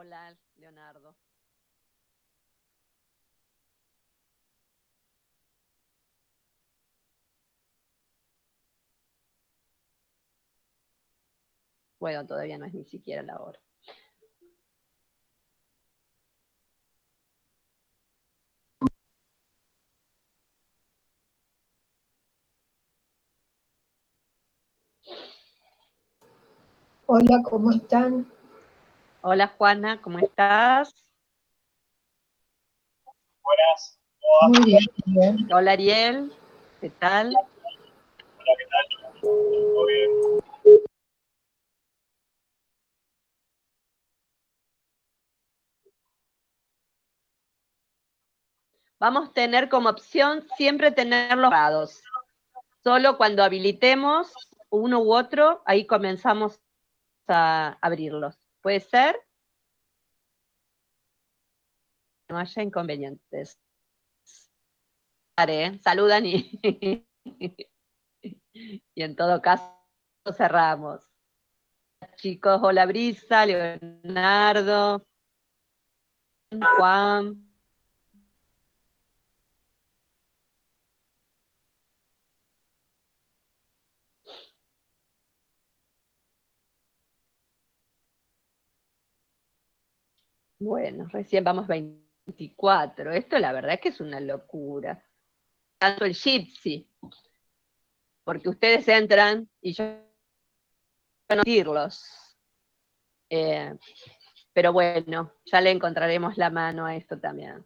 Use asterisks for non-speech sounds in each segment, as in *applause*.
Hola, Leonardo. Bueno, todavía no es ni siquiera la hora. Hola, ¿cómo están? Hola Juana, ¿cómo estás? Buenas. Muy bien, bien. Hola Ariel, ¿qué tal? Hola, ¿qué tal? ¿Todo bien? Vamos a tener como opción siempre tenerlos cerrados. Solo cuando habilitemos uno u otro, ahí comenzamos a abrirlos. ¿Puede ser? No haya inconvenientes. Vale, Saludan y, *laughs* y en todo caso cerramos. Chicos, hola Brisa, Leonardo, Juan. Bueno, recién vamos 24. Esto la verdad es que es una locura. Tanto el Gypsy, porque ustedes entran y yo no irlos. Eh, pero bueno, ya le encontraremos la mano a esto también.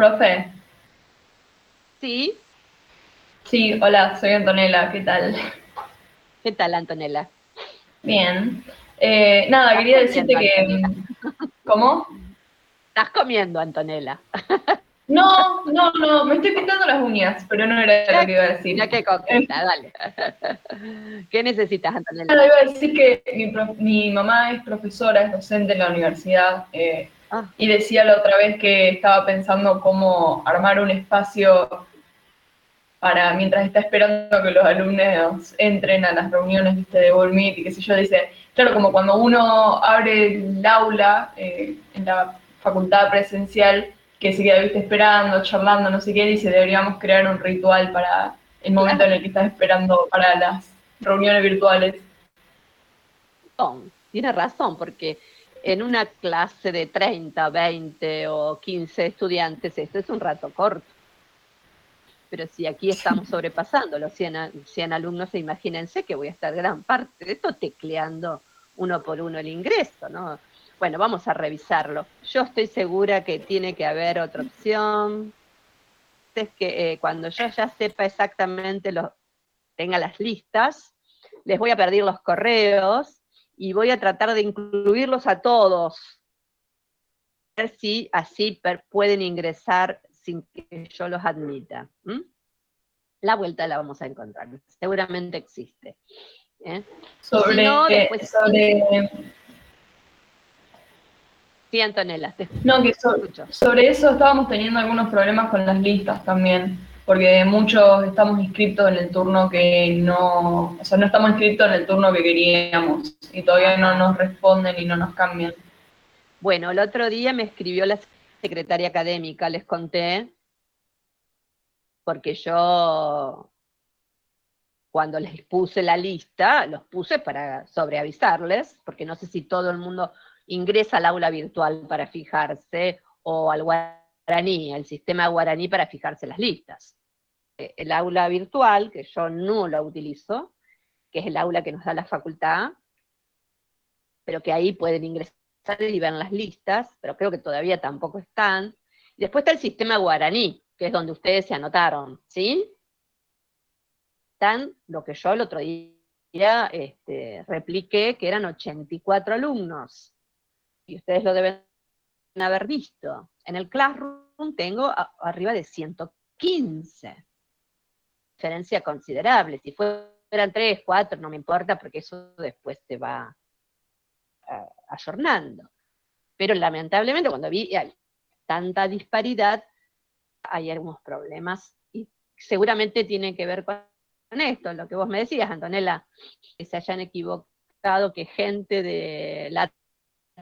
Profe, Sí, sí, hola, soy Antonella, ¿qué tal? ¿qué tal Antonella? Bien. Eh, nada, quería decirte que... ¿Cómo? Estás comiendo, Antonella. No, no, no, me estoy pintando las uñas, pero no era lo que iba a decir. Ya que coqueta, dale. ¿Qué necesitas, Antonella? Nada, iba a decir que mi, prof- mi mamá es profesora, es docente en la universidad, eh, Ah. y decía la otra vez que estaba pensando cómo armar un espacio para, mientras está esperando que los alumnos entren a las reuniones ¿viste, de Google Meet y qué sé yo, dice, claro, como cuando uno abre el aula eh, en la facultad presencial, que se queda, viste, esperando, charlando, no sé qué, dice, deberíamos crear un ritual para el momento en el que estás esperando para las reuniones virtuales. tiene razón, porque en una clase de 30, 20 o 15 estudiantes, esto es un rato corto. Pero si aquí estamos *laughs* sobrepasando los 100, a- 100 alumnos, imagínense que voy a estar gran parte de esto tecleando uno por uno el ingreso, ¿no? Bueno, vamos a revisarlo. Yo estoy segura que tiene que haber otra opción. Es que eh, cuando yo ya sepa exactamente los, tenga las listas, les voy a pedir los correos y voy a tratar de incluirlos a todos. A ver si así pueden ingresar sin que yo los admita. La vuelta la vamos a encontrar. Seguramente existe. ¿eh? Sobre, Si no, después- sobre, Sí, Antonella, te no, que so- escucho. sobre eso estábamos teniendo algunos problemas con las listas también, porque muchos estamos inscritos en el turno que no, o sea, no estamos inscritos en el turno que queríamos y todavía no nos responden y no nos cambian. Bueno, el otro día me escribió la secretaria académica, les conté, porque yo cuando les puse la lista, los puse para sobreavisarles, porque no sé si todo el mundo ingresa al aula virtual para fijarse o al guaraní, al sistema guaraní para fijarse las listas. Eh, El aula virtual, que yo no la utilizo, que es el aula que nos da la facultad, pero que ahí pueden ingresar y ver las listas, pero creo que todavía tampoco están. Después está el sistema guaraní, que es donde ustedes se anotaron, ¿sí? Están lo que yo el otro día este, repliqué, que eran 84 alumnos. Y ustedes lo deben haber visto. En el Classroom tengo arriba de 115. Diferencia considerable. Si fueran 3, 4, no me importa, porque eso después se va ayornando. Pero lamentablemente cuando vi tanta disparidad, hay algunos problemas y seguramente tiene que ver con esto, lo que vos me decías, Antonella, que se hayan equivocado, que gente de la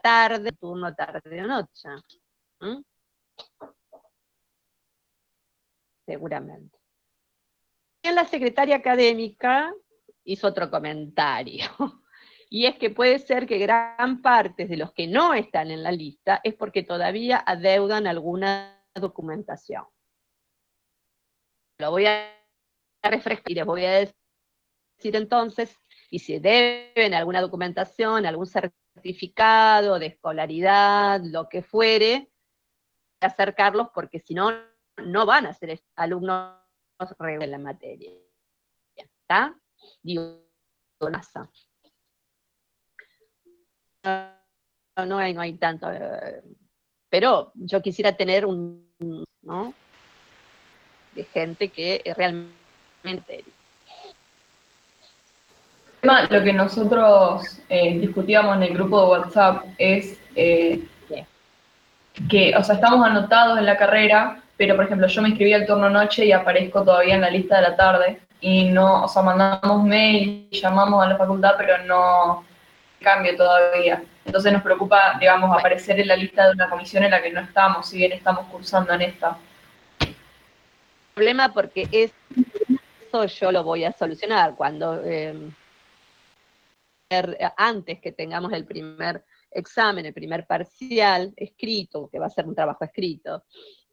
tarde, turno tarde o noche. Seguramente. La secretaria académica hizo otro comentario *laughs* y es que puede ser que gran parte de los que no están en la lista es porque todavía adeudan alguna documentación. Lo voy a refrescar y les voy a decir entonces, y si deben alguna documentación, algún certificado de escolaridad, lo que fuere, acercarlos porque si no, no van a ser alumnos de la materia. ¿Está? Digo, no, hay, no hay tanto. Eh, pero yo quisiera tener un, ¿no? De gente que realmente... Lo que nosotros eh, discutíamos en el grupo de WhatsApp es eh, que, o sea, estamos anotados en la carrera, pero por ejemplo, yo me inscribí al turno noche y aparezco todavía en la lista de la tarde y no, o sea, mandamos mail y llamamos a la facultad, pero no, cambio todavía. Entonces nos preocupa, digamos, aparecer en la lista de una comisión en la que no estamos, si bien estamos cursando en esta. Problema porque eso yo lo voy a solucionar cuando eh, antes que tengamos el primer examen, el primer parcial escrito, que va a ser un trabajo escrito,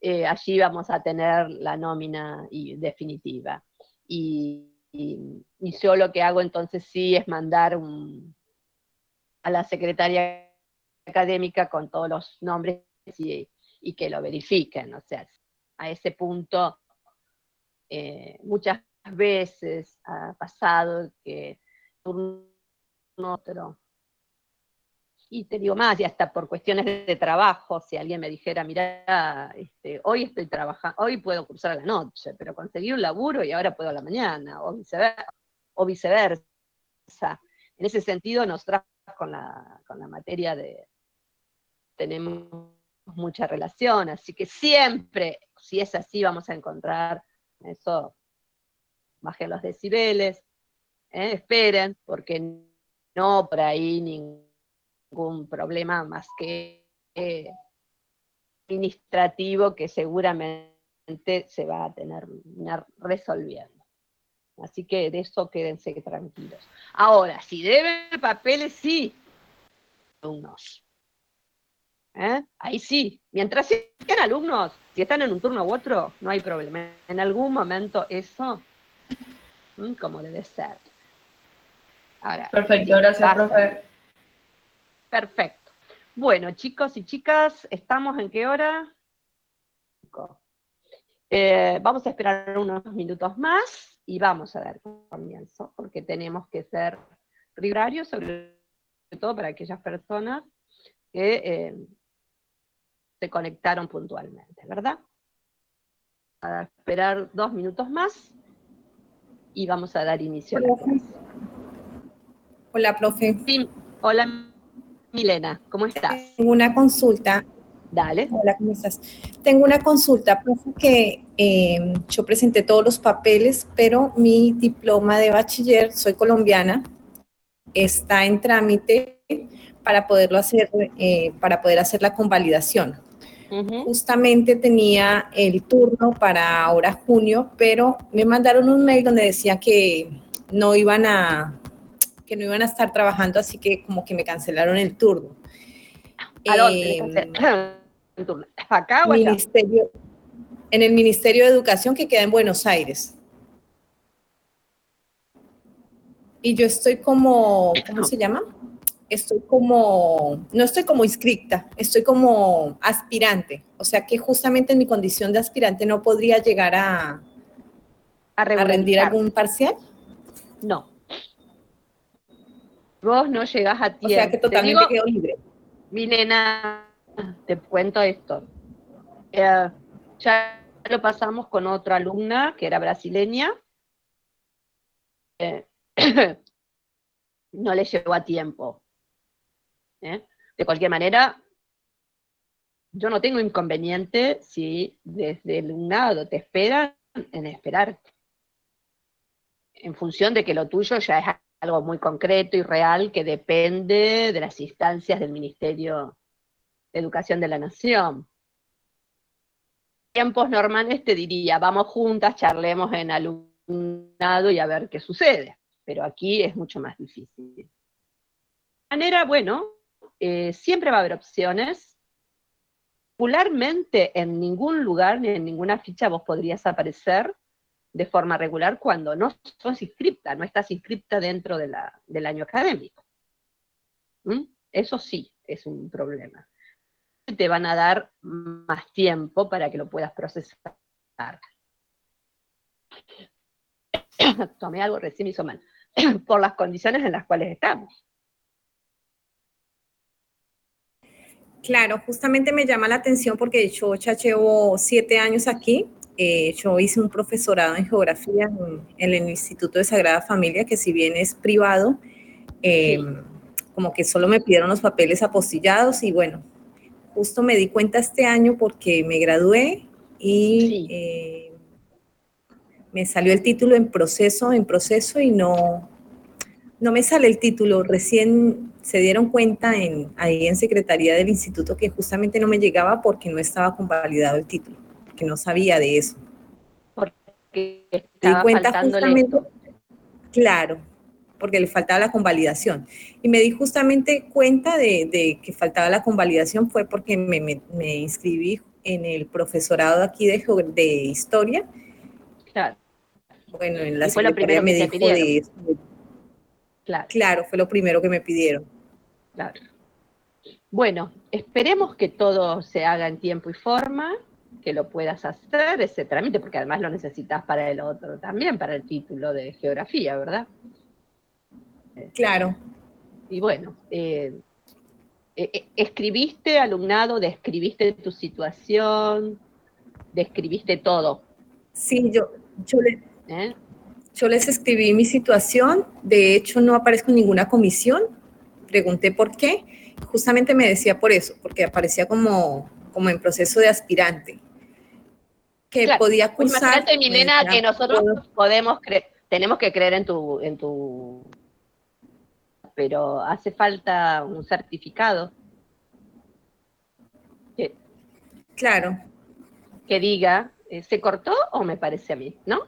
eh, allí vamos a tener la nómina y, definitiva. y, yo lo que hago entonces sí es mandar un, a la secretaria académica con todos los nombres y, que lo verifiquen. O sea, a ese punto eh, muchas veces ha pasado que otro. Y te digo más, y hasta por cuestiones de, trabajo, si alguien me dijera, mira, este, hoy estoy trabajando, hoy puedo cursar a la noche, pero conseguí un laburo y ahora puedo a la mañana, o viceversa. En ese sentido, nos trajo con la, con la materia de, tenemos mucha relación, así que siempre, si es así, vamos a encontrar eso, bajen los decibeles, ¿eh? esperen, porque no por ahí ningún problema más que eh, administrativo que seguramente se va a tener resolviendo. Así que de eso quédense tranquilos. Ahora, si deben papeles, sí, alumnos. ¿Eh? Ahí sí, mientras sean alumnos, si están en un turno u otro, no hay problema. En algún momento eso, como debe ser. Perfecto, gracias, profe. Perfecto. Bueno, chicos y chicas, ¿estamos en qué hora? Eh, vamos a esperar unos minutos más y vamos a dar comienzo, porque tenemos que ser rigurarios, sobre todo para aquellas personas que eh, se conectaron puntualmente, ¿verdad? A esperar dos minutos más y vamos a dar inicio a la clase. Hola, profe. hola, Milena, ¿cómo estás? Tengo una consulta. Dale. Hola, ¿cómo estás? Tengo una consulta, profe, que eh, yo presenté todos los papeles, pero mi diploma de bachiller, soy colombiana, está en trámite para poderlo hacer, eh, para poder hacer la convalidación. Justamente tenía el turno para ahora junio, pero me mandaron un mail donde decía que no iban a que no iban a estar trabajando, así que como que me cancelaron el turno. ¿A dónde? Em, ¿Acá o allá? Ministerio, en el Ministerio de Educación que queda en Buenos Aires. Y yo estoy como, ¿cómo se llama? estoy como, no estoy como inscripta, estoy como aspirante. O sea que justamente en mi condición de aspirante no podría llegar a, A, a rendir algún parcial. No. Vos no llegás a tiempo. O sea que Te totalmente digo, quedo libre. Mi nena, te cuento esto. Eh, ya lo pasamos con otra alumna que era brasileña. Eh, *coughs* no le llegó a tiempo. ¿eh? De cualquier manera, yo no tengo inconveniente si desde el alumnado te esperan en esperarte. En función de que lo tuyo ya es algo muy concreto y real que depende de las instancias del Ministerio de Educación de la Nación. Tiempos normales te diría, vamos juntas, charlemos en alumnado y a ver qué sucede, pero aquí es mucho más difícil. De manera, bueno, eh, siempre va a haber opciones. Popularmente en ningún lugar ni en ninguna ficha vos podrías aparecer de forma regular cuando no sos inscripta, no estás inscripta dentro del año académico. ¿Mm? Eso sí es un problema. Te van a dar más tiempo para que lo puedas procesar. *coughs* Tomé algo, recién me hizo mal. *coughs* Por las condiciones en las cuales estamos. Claro, justamente me llama la atención porque yo ya llevo siete años aquí. Eh, yo hice un profesorado en geografía en, en el Instituto de Sagrada Familia, que si bien es privado, eh, como que solo me pidieron los papeles apostillados y bueno, justo me di cuenta este año porque me gradué y Sí. eh, me salió el título en proceso, en proceso y no, no me sale el título. Recién se dieron cuenta en, ahí en Secretaría del Instituto que justamente no me llegaba porque no estaba convalidado el título, que no sabía de eso. Que Me di estaba cuenta justamente, claro, porque le faltaba la convalidación. Y me di justamente cuenta de, de que faltaba la convalidación fue porque me, me- me inscribí en el profesorado aquí de, historia. Claro, Bueno, en la secretaría me dijo de eso. claro. Claro, fue lo primero que me pidieron. Claro. Bueno, esperemos que todo se haga en tiempo y forma, que lo puedas hacer ese trámite, porque además lo necesitas para el otro también, para el título de geografía, ¿verdad? Claro. Y bueno, eh, eh, eh, escribiste, alumnado, describiste tu situación, describiste todo. Sí, yo, yo, le- ¿eh? yo les escribí mi situación. De hecho, no aparezco en ninguna comisión. Pregunté por qué. Justamente me decía por eso, porque aparecía como, como en proceso de aspirante. Que Claro, podía Pues cursar. imagínate, mi me nena, decía, que nosotros podemos creer, tenemos que creer en tu, en tu, pero hace falta un certificado que, Claro, que diga, eh, ¿se cortó o me parece a mí? ¿No?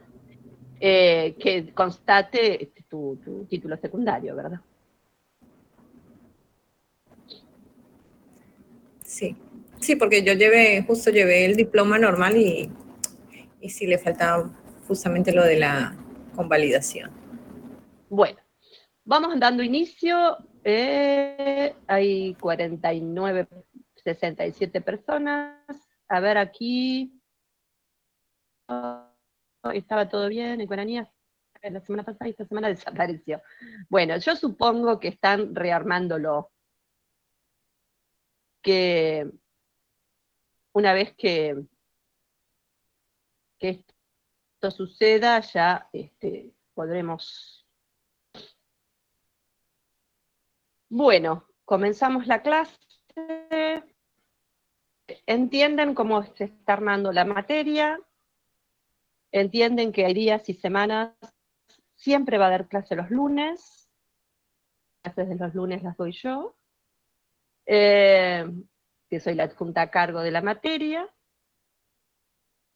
Eh, que constate este, tu, tu título secundario, ¿verdad? sí. Sí, porque yo llevé, justo llevé el diploma normal y, y sí le faltaba justamente lo de la convalidación. Bueno, vamos dando inicio. eh, hay 49, 67 personas. A ver aquí. Ah, estaba todo bien en Guaraní. La semana pasada y esta semana desapareció. Bueno, yo supongo que están rearmándolo. Que una vez que, que esto suceda, ya este, podremos Bueno, comenzamos la clase. Entienden cómo se está armando la materia. Entienden que hay días y semanas. Siempre va a haber clase los lunes. Clases de los lunes las doy yo. Eh, que soy la adjunta a cargo de la materia.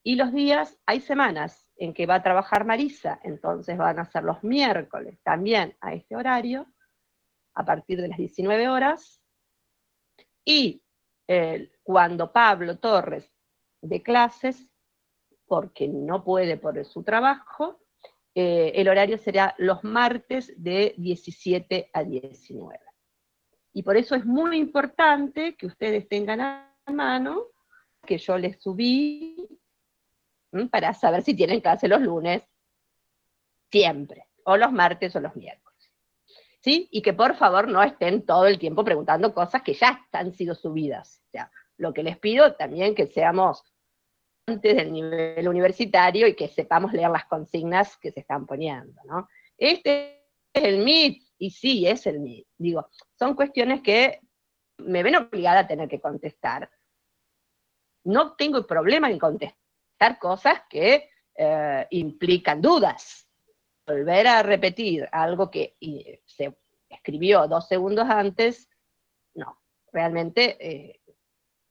Y los días, hay semanas en que va a trabajar Marisa, entonces van a ser los miércoles también a este horario a partir de las 19 horas, y eh, cuando Pablo Torres de clases, porque no puede por su trabajo, eh, el horario será los martes de 17 a 19. Y por eso es muy importante que ustedes tengan a mano que yo les subí para saber si tienen clase los lunes, siempre, o los martes o los miércoles. ¿Sí? Y que por favor no estén todo el tiempo preguntando cosas que ya han sido subidas. O lo que les pido también que seamos antes del nivel universitario y que sepamos leer las consignas que se están poniendo, ¿no? Este es el MIT, y sí, es el MIT. Digo, son cuestiones que me ven obligada a tener que contestar. No tengo problema en contestar cosas que eh, implican dudas. Volver a repetir algo que se escribió dos segundos antes, no. Realmente eh,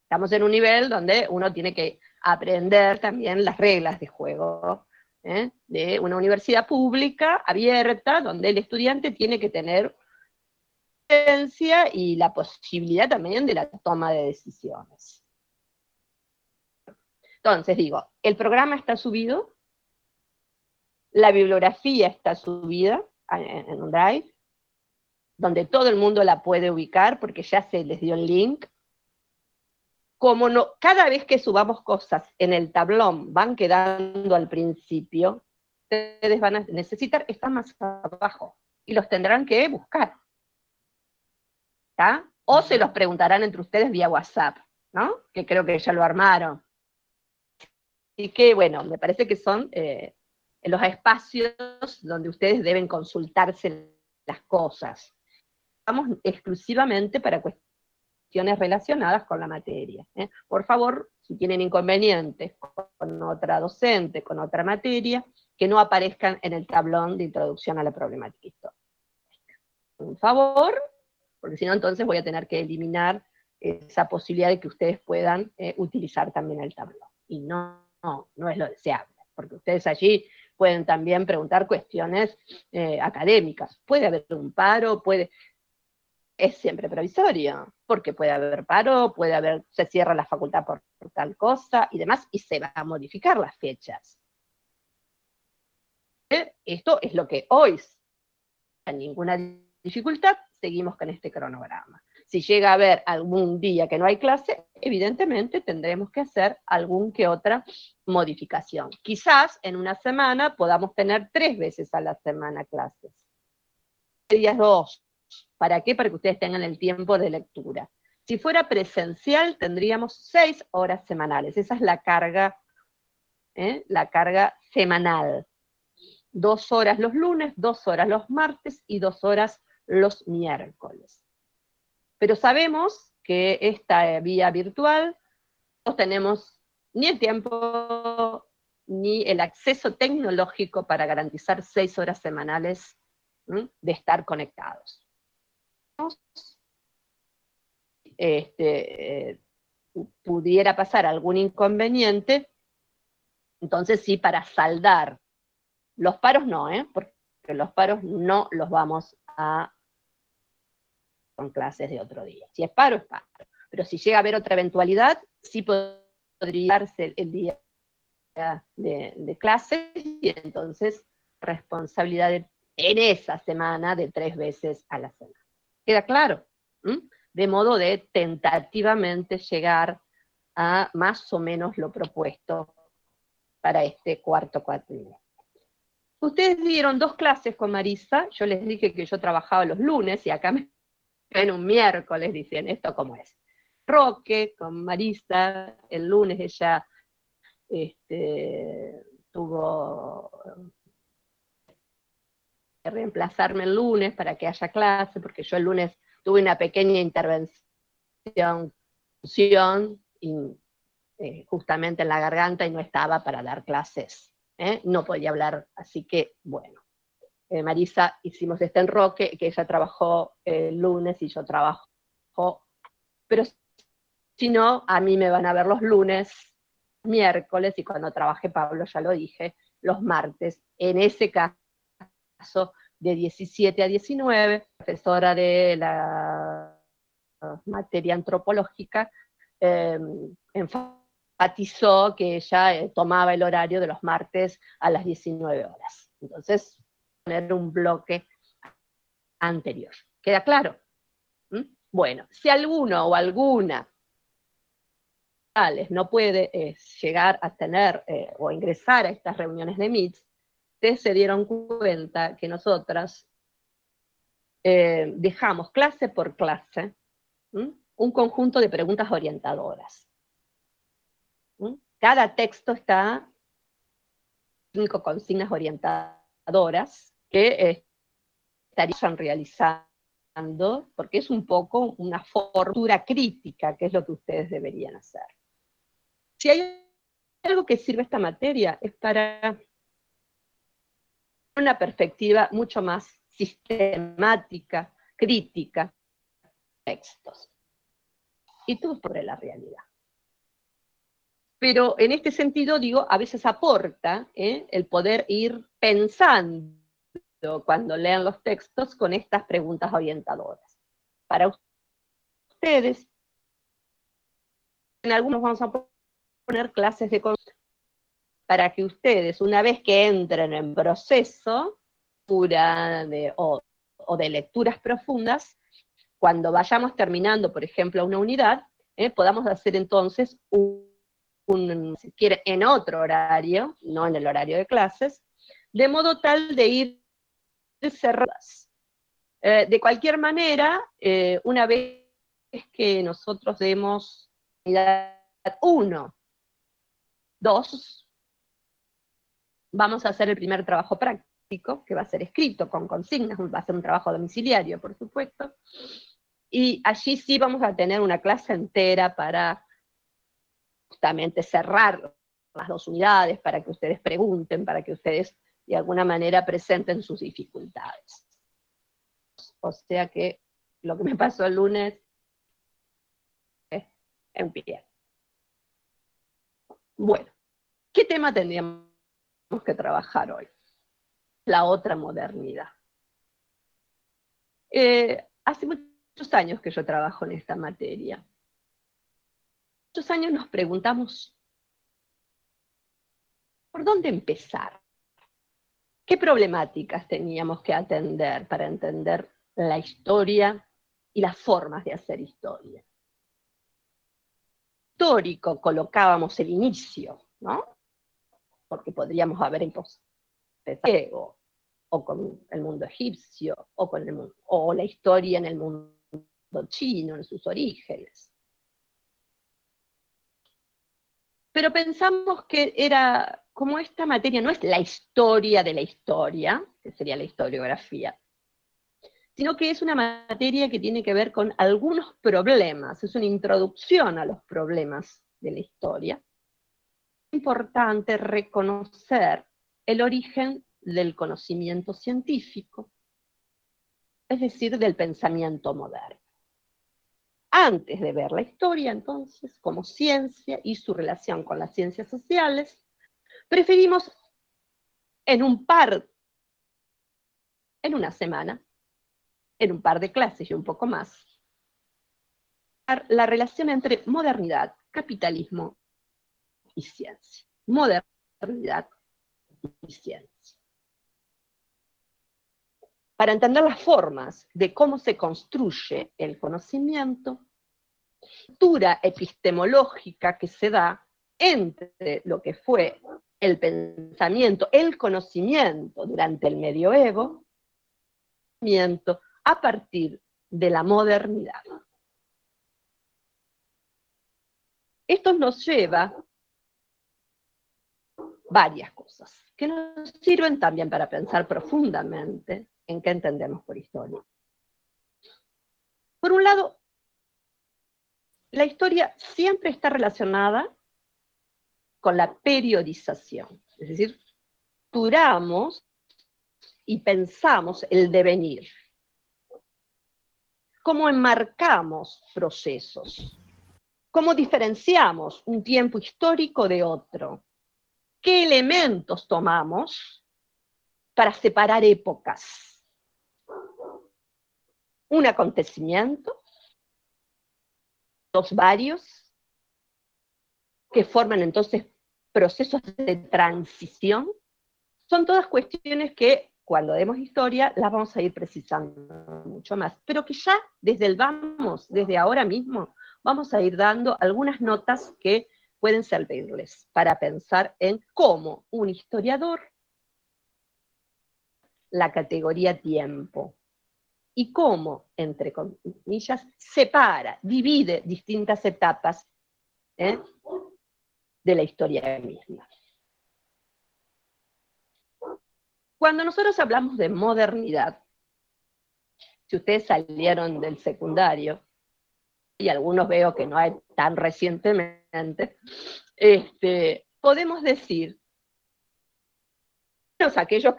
estamos en un nivel donde uno tiene que aprender también las reglas de juego ¿eh? de una universidad pública abierta, donde el estudiante tiene que tener y la posibilidad también de la toma de decisiones. Entonces digo, el programa está subido, la bibliografía está subida en un drive, donde todo el mundo la puede ubicar porque ya se les dio el link, como no, cada vez que subamos cosas en el tablón van quedando al principio, ustedes van a necesitar estar más abajo y los tendrán que buscar. O se los preguntarán entre ustedes vía WhatsApp, ¿no? Que creo que ya lo armaron. Que, bueno, me parece que son eh, los espacios donde ustedes deben consultarse las cosas. Vamos exclusivamente para cuestiones relacionadas con la materia. ¿eh? Por favor, si tienen inconvenientes con otra docente, con otra materia, que no aparezcan en el tablón de introducción a la problemática histórica. Por favor, porque si no entonces voy a tener que eliminar esa posibilidad de que ustedes puedan eh, utilizar también el tablón. Y no, no, no, es lo deseable, porque ustedes allí pueden también preguntar cuestiones eh, académicas. Puede haber un paro, puede, es siempre provisorio, porque puede haber paro, puede haber, se cierra la facultad por, tal cosa y demás, y se van a modificar las fechas. ¿Eh? Esto es lo que hoy, sin ninguna dificultad, seguimos con este cronograma. Si llega a haber algún día que no hay clase, evidentemente tendremos que hacer algún que otra modificación. Quizás en una semana podamos tener tres veces a la semana clases. Días dos, ¿Para qué? Para que ustedes tengan el tiempo de lectura. Si fuera presencial, tendríamos seis horas semanales. Esa es la carga, ¿eh? la carga semanal. Dos horas los lunes, dos horas los martes y dos horas los miércoles. Pero sabemos que esta vía virtual no tenemos ni el tiempo ni el acceso tecnológico para garantizar seis horas semanales de estar conectados este, eh, pudiera pasar algún inconveniente, entonces sí, para saldar. Los paros no, ¿eh? porque los paros no los vamos a clases de otro día. Si es paro, es paro. Pero si llega a haber otra eventualidad, sí podría darse el día de, de clases y entonces responsabilidad en esa semana de tres veces a la semana. ¿Queda claro? De modo de tentativamente llegar a más o menos lo propuesto para este cuarto cuatrimestre. Ustedes dieron dos clases con Marisa, yo les dije que yo trabajaba los lunes y acá me ven un miércoles, dicen, ¿esto cómo es? Roque con Marisa, el lunes ella este, tuvo reemplazarme el lunes para que haya clase, porque yo el lunes tuve una pequeña intervención eh, justamente en la garganta y no estaba para dar clases, ¿eh? no podía hablar, así que bueno. Eh, Marisa hicimos este enroque, que ella trabajó el lunes y yo trabajo, pero si no, a mí me van a ver los lunes, miércoles, y cuando trabaje Pablo, ya lo dije, los martes. En ese caso, de 17 a 19, profesora de la materia antropológica, em, enfatizó que ella eh, tomaba el horario de los martes a las 19 horas. Entonces, poner un bloque anterior. ¿Queda claro? ¿Mm? Bueno, si alguno o alguna no puede eh, llegar a tener eh, o ingresar a estas reuniones de MITS, ustedes se dieron cuenta que nosotras eh, dejamos clase por clase un conjunto de preguntas orientadoras. Cada texto está cinco consignas orientadoras que estarían realizando, porque es un poco una fortuna crítica, que es lo que ustedes deberían hacer. Si hay algo que sirve esta materia, es para una perspectiva mucho más sistemática, crítica, textos. Y todo sobre la realidad. Pero en este sentido, digo, a veces aporta ¿eh? el poder ir pensando cuando lean los textos con estas preguntas orientadoras. Para ustedes, en algunos vamos a poner clases de para que ustedes, una vez que entren en proceso de, o, de lecturas profundas, cuando vayamos terminando, por ejemplo, una unidad, ¿eh? podamos hacer entonces un, si quiere, en otro horario, no en el horario de clases, de modo tal de ir cerradas. Eh, de cualquier manera, eh, una vez que nosotros demos unidad 1 Dos, vamos a hacer el primer trabajo práctico, que va a ser escrito con consignas, va a ser un trabajo domiciliario, por supuesto, y allí sí vamos a tener una clase entera para justamente cerrar las dos unidades, para que ustedes pregunten, para que ustedes de alguna manera presenten sus dificultades. O sea que lo que me pasó el lunes es en pie. Bueno, ¿qué tema tendríamos que trabajar hoy? La otra modernidad. Eh, hace muchos años que yo trabajo en esta materia. Muchos años nos preguntamos, ¿por dónde empezar? ¿Qué problemáticas teníamos que atender para entender la historia y las formas de hacer historia? histórico colocábamos el inicio, ¿no? Porque podríamos haber empezado o con el mundo egipcio, o, con el, o la historia en el mundo chino, en sus orígenes. Pero pensamos que era, como esta materia no es la historia de la historia, que sería la historiografía, sino que es una materia que tiene que ver con algunos problemas, es una introducción a los problemas de la historia. Es importante reconocer el origen del conocimiento científico, es decir, del pensamiento moderno. Antes de ver la historia, entonces, como ciencia y su relación con las ciencias sociales, preferimos en un par, en una semana, en un par de clases y un poco más, la relación entre modernidad, capitalismo y ciencia. Modernidad y ciencia. Para entender las formas de cómo se construye el conocimiento, la epistemológica que se da entre lo que fue el pensamiento, el conocimiento durante el medioevo, a partir de la modernidad. Esto nos lleva varias cosas que nos sirven también para pensar profundamente en qué entendemos por historia. Por un lado, la historia siempre está relacionada con la periodización, es decir, duramos y pensamos el devenir cómo enmarcamos procesos, cómo diferenciamos un tiempo histórico de otro, qué elementos tomamos para separar épocas. Un acontecimiento, dos varios, que forman entonces procesos de transición, son todas cuestiones que cuando demos historia las vamos a ir precisando mucho más, pero que ya desde el vamos, desde ahora mismo, vamos a ir dando algunas notas que pueden servirles para pensar en cómo un historiador la categoría tiempo y cómo, entre comillas, separa, divide distintas etapas ¿eh? de la historia misma. Cuando nosotros hablamos de modernidad, si ustedes salieron del secundario, y algunos veo que no hay tan recientemente, este, podemos decir, aquellos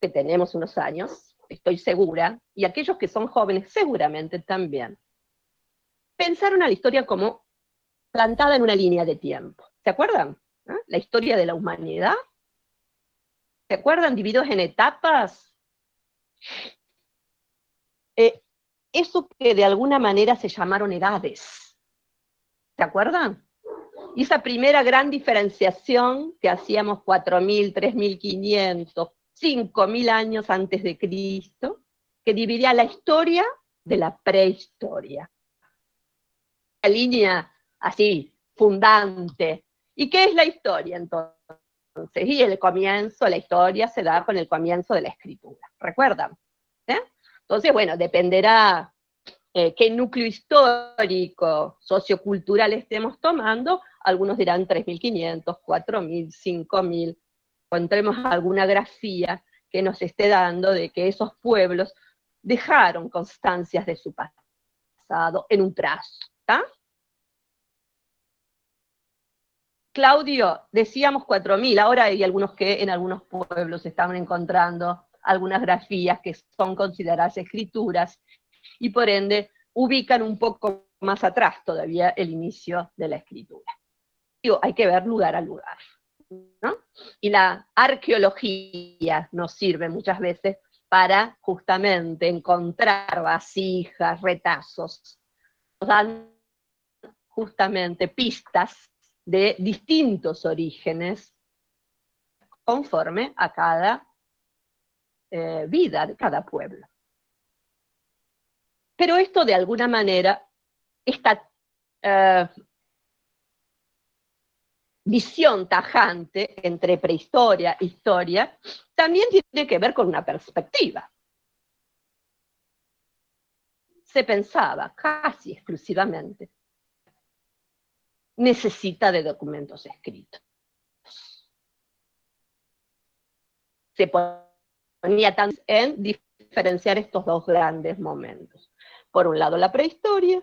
que tenemos unos años, estoy segura, y aquellos que son jóvenes seguramente también, pensaron a la historia como plantada en una línea de tiempo. ¿Se acuerdan? ¿Ah? La historia de la humanidad. ¿Se acuerdan? Divididos en etapas. Eh, eso que de alguna manera se llamaron edades. ¿Se acuerdan? Y esa primera gran diferenciación que hacíamos 4.000, 3.500, 5.000 años antes de Cristo, que dividía la historia de la prehistoria. La línea así, fundante. ¿Y qué es la historia entonces? Y el comienzo, la historia se da con el comienzo de la escritura. ¿Recuerdan? ¿Eh? Entonces, bueno, dependerá eh, qué núcleo histórico, sociocultural estemos tomando. Algunos dirán 3.500, 4.000, 5.000. Encontremos alguna grafía que nos esté dando de que esos pueblos dejaron constancias de su pasado en un trazo. Claudio, decíamos 4.000, ahora hay algunos que en algunos pueblos estaban encontrando algunas grafías que son consideradas escrituras y por ende ubican un poco más atrás todavía el inicio de la escritura. Digo, hay que ver lugar a lugar. Y la arqueología nos sirve muchas veces para justamente encontrar vasijas, retazos, nos dan justamente pistas de distintos orígenes conforme a cada eh, vida de cada pueblo. Pero esto de alguna manera, esta eh, visión tajante entre prehistoria e historia, también tiene que ver con una perspectiva. Se pensaba casi exclusivamente necesita de documentos escritos. Se ponía en diferenciar estos dos grandes momentos. Por un lado, la prehistoria.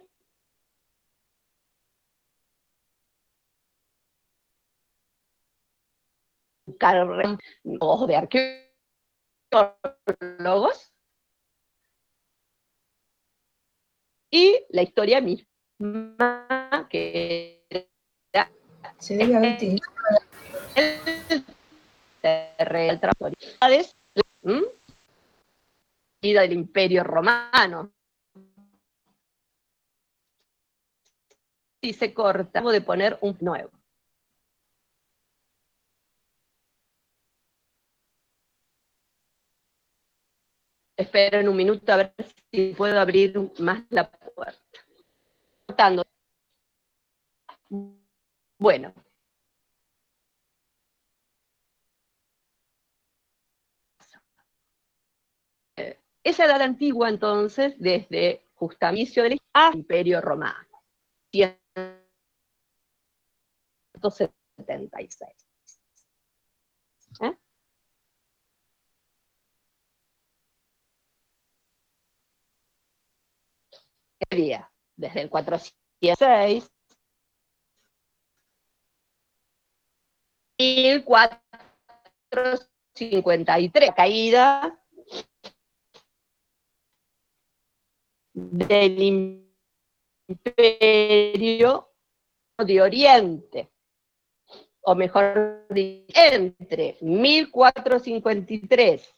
De arqueólogos y la historia misma que Sí, el, el, vida del imperio romano. Y se corta de poner un nuevo. Esperen un minuto a ver si puedo abrir más la puerta. Bueno. Esa edad antigua, entonces, desde Justamicio del Imperio Romano. 176. ¿Eh? Desde el 406 1453, caída. Del imperio de Oriente, o mejor entre 1453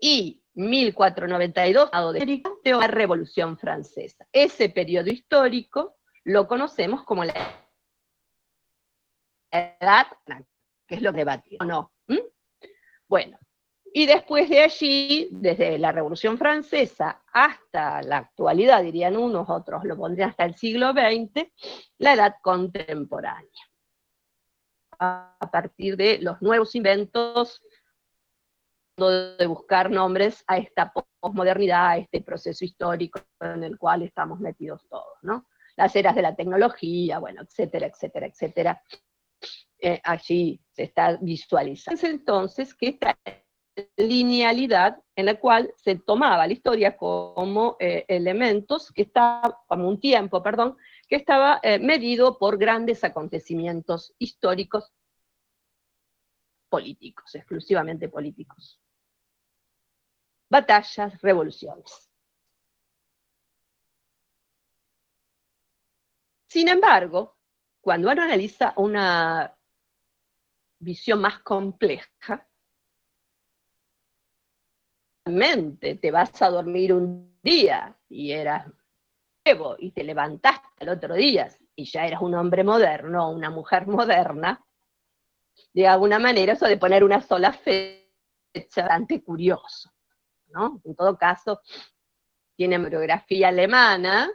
y 1492, de la Revolución Francesa. Ese periodo histórico lo conocemos como la edad, que es lo debatido, ¿no? ¿Mm? Bueno, y después de allí, desde la Revolución Francesa hasta la actualidad, dirían unos, otros lo pondrían hasta el siglo XX, la edad contemporánea. A partir de los nuevos inventos, de buscar nombres a esta posmodernidad, a este proceso histórico en el cual estamos metidos todos, ¿no? Las eras de la tecnología, bueno, etcétera, etcétera, etcétera. Eh, allí se está visualizando. Entonces, que esta linealidad en la cual se tomaba la historia como eh, elementos que estaba, como un tiempo, perdón, que estaba eh, medido por grandes acontecimientos históricos políticos, exclusivamente políticos. Batallas, revoluciones. Sin embargo, cuando uno analiza una visión más compleja, te vas a dormir un día y eras nuevo y te levantaste el otro día y ya eras un hombre moderno, una mujer moderna, de alguna manera eso de poner una sola fecha bastante curioso, ¿no? En todo caso, tiene biografía alemana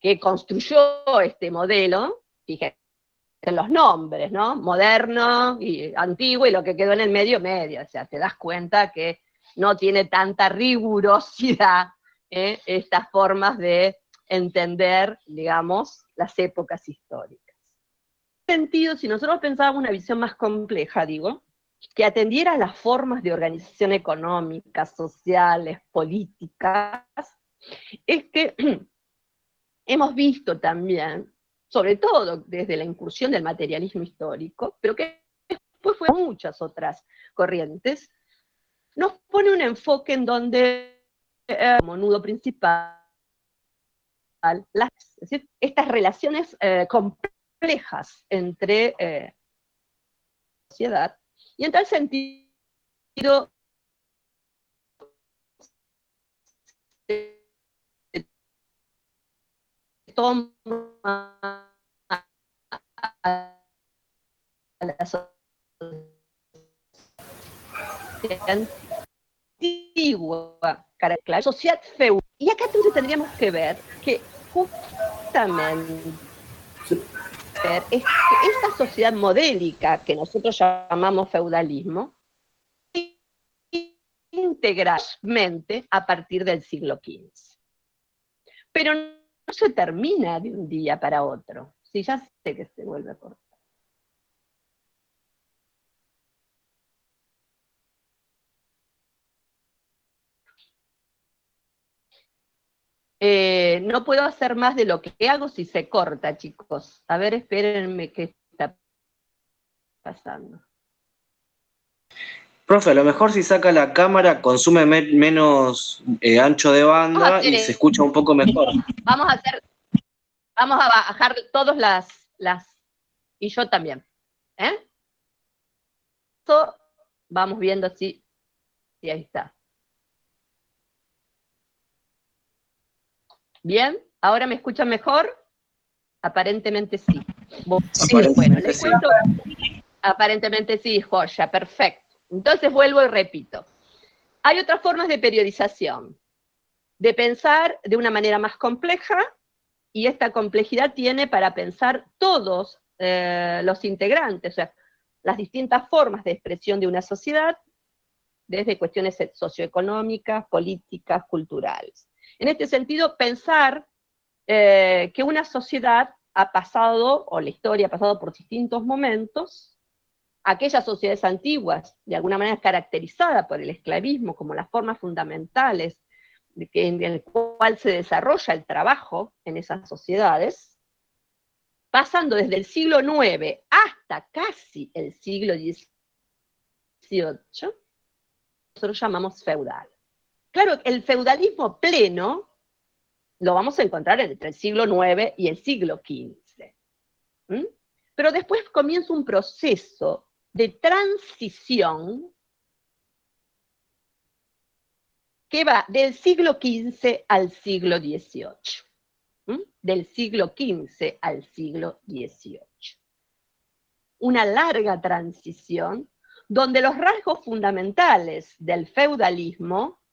que construyó este modelo, fíjate, los nombres, ¿no? Moderno y antiguo y lo que quedó en el medio, medio. O sea, te das cuenta que no tiene tanta rigurosidad ¿eh? estas formas de entender, digamos, las épocas históricas. En sentido, si nosotros pensábamos una visión más compleja, digo, que atendiera las formas de organización económica, sociales, políticas, es que *clears throat* hemos visto también sobre todo desde la incursión del materialismo histórico, pero que después fue muchas otras corrientes, nos pone un enfoque en donde, eh, como nudo principal, estas relaciones eh, complejas entre eh, sociedad, y en tal sentido, toma la antigua, la sociedad feudal. Y acá entonces tendríamos que ver que justamente esta sociedad modélica que nosotros llamamos feudalismo, integralmente a partir del siglo XV. Pero no se termina de un día para otro. Sí, ya sé que se vuelve a. Eh, no puedo hacer más de lo que hago si se corta, chicos. A ver, espérenme qué está pasando. Profe, a lo mejor si saca la cámara consume menos eh, ancho de banda y se escucha un poco mejor. Vamos a hacer, vamos a bajar todas las, las, y yo también. ¿eh? vamos viendo si, si ahí está. ¿Bien? ¿Ahora me escuchan mejor? Aparentemente sí. bueno, les cuento. Aparentemente sí, joya, perfecto. Entonces vuelvo y repito. Hay otras formas de periodización, de pensar de una manera más compleja, y esta complejidad tiene para pensar todos eh, los integrantes, o sea, las distintas formas de expresión de una sociedad, desde cuestiones socioeconómicas, políticas, culturales. En este sentido, pensar eh, que una sociedad ha pasado, o la historia ha pasado por distintos momentos, aquellas sociedades antiguas, de alguna manera caracterizadas por el esclavismo como las formas fundamentales en el cual se desarrolla el trabajo en esas sociedades, pasando desde el siglo IX hasta casi el siglo XVIII, nosotros llamamos feudal. Claro, el feudalismo pleno lo vamos a encontrar entre el siglo IX y el siglo XV. Pero después comienza un proceso de transición que va del siglo XV al siglo XVIII. Del siglo XV al siglo XVIII. Una larga transición donde los rasgos fundamentales del feudalismo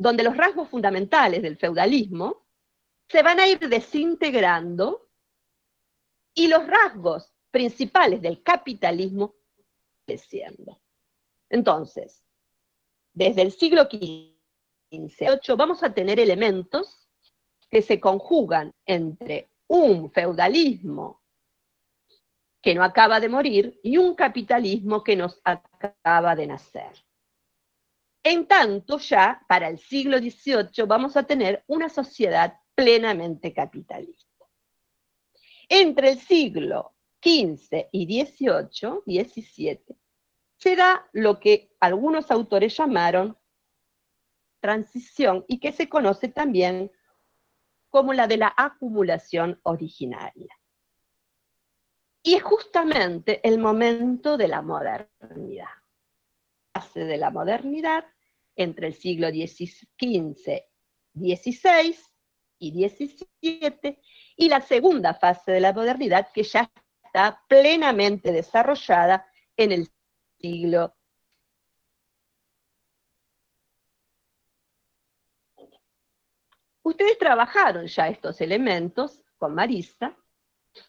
donde los rasgos fundamentales del feudalismo se van a ir desintegrando y los rasgos principales del capitalismo creciendo. Entonces, desde el siglo XV, vamos a tener elementos que se conjugan entre un feudalismo que no acaba de morir y un capitalismo que nos acaba de nacer. En tanto, ya para el siglo XVIII vamos a tener una sociedad plenamente capitalista. Entre el siglo XV y XVIII, XVII, se da lo que algunos autores llamaron transición y que se conoce también como la de la acumulación originaria. Y es justamente el momento de la modernidad. Fase de la modernidad entre el siglo XV, XVI y XVII, y la segunda fase de la modernidad que ya está plenamente desarrollada en el siglo Ustedes trabajaron ya estos elementos con Marisa,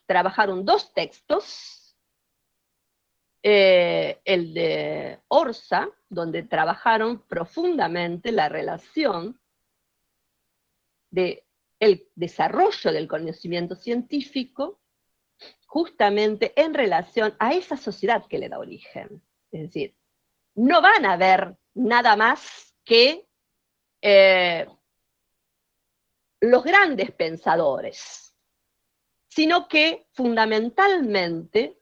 trabajaron dos textos, eh, el de Orsa, donde trabajaron profundamente la relación del el desarrollo del conocimiento científico justamente en relación a esa sociedad que le da origen. Es decir, no van a ver nada más que eh, los grandes pensadores, sino que fundamentalmente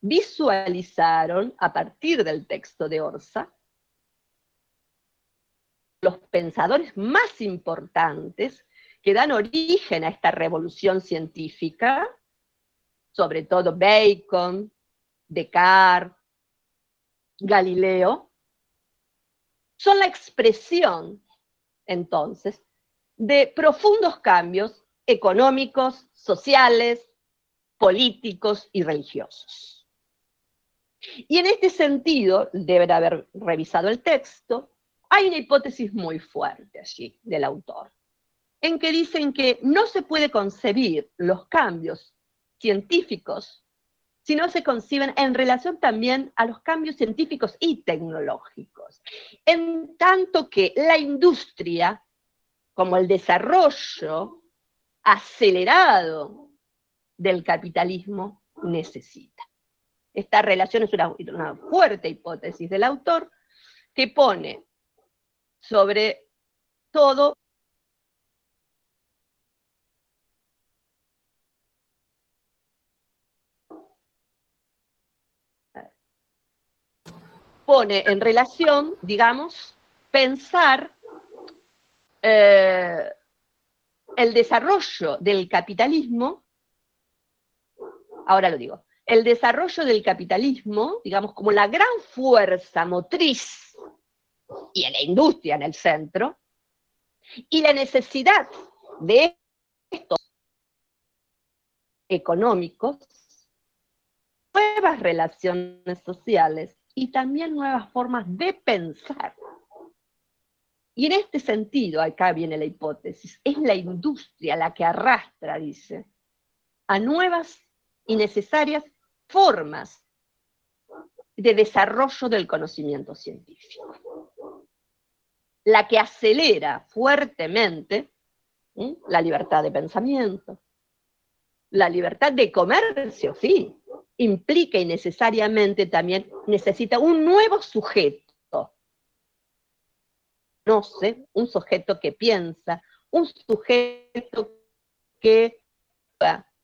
visualizaron a partir del texto de Orsa los pensadores más importantes que dan origen a esta revolución científica, sobre todo Bacon, Descartes, Galileo, son la expresión entonces de profundos cambios económicos, sociales, políticos y religiosos. Y en este sentido, deben haber revisado el texto, hay una hipótesis muy fuerte allí del autor, en que dicen que no se puede concebir los cambios científicos si no se conciben en relación también a los cambios científicos y tecnológicos. En tanto que la industria como el desarrollo acelerado del capitalismo necesita. Esta relación es una, fuerte hipótesis del autor que pone sobre todo pone en relación, digamos, pensar eh, el desarrollo del capitalismo, ahora lo digo, el desarrollo del capitalismo, digamos, como la gran fuerza motriz y en la industria en el centro, y la necesidad de estos económicos, nuevas relaciones sociales y también nuevas formas de pensar. Y en este sentido, acá viene la hipótesis, es la industria la que arrastra, dice, a nuevas y necesarias formas de desarrollo del conocimiento científico. La que acelera fuertemente la libertad de pensamiento, la libertad de comercio, sí, implica y necesariamente también necesita un nuevo sujeto un sujeto que piensa, un sujeto que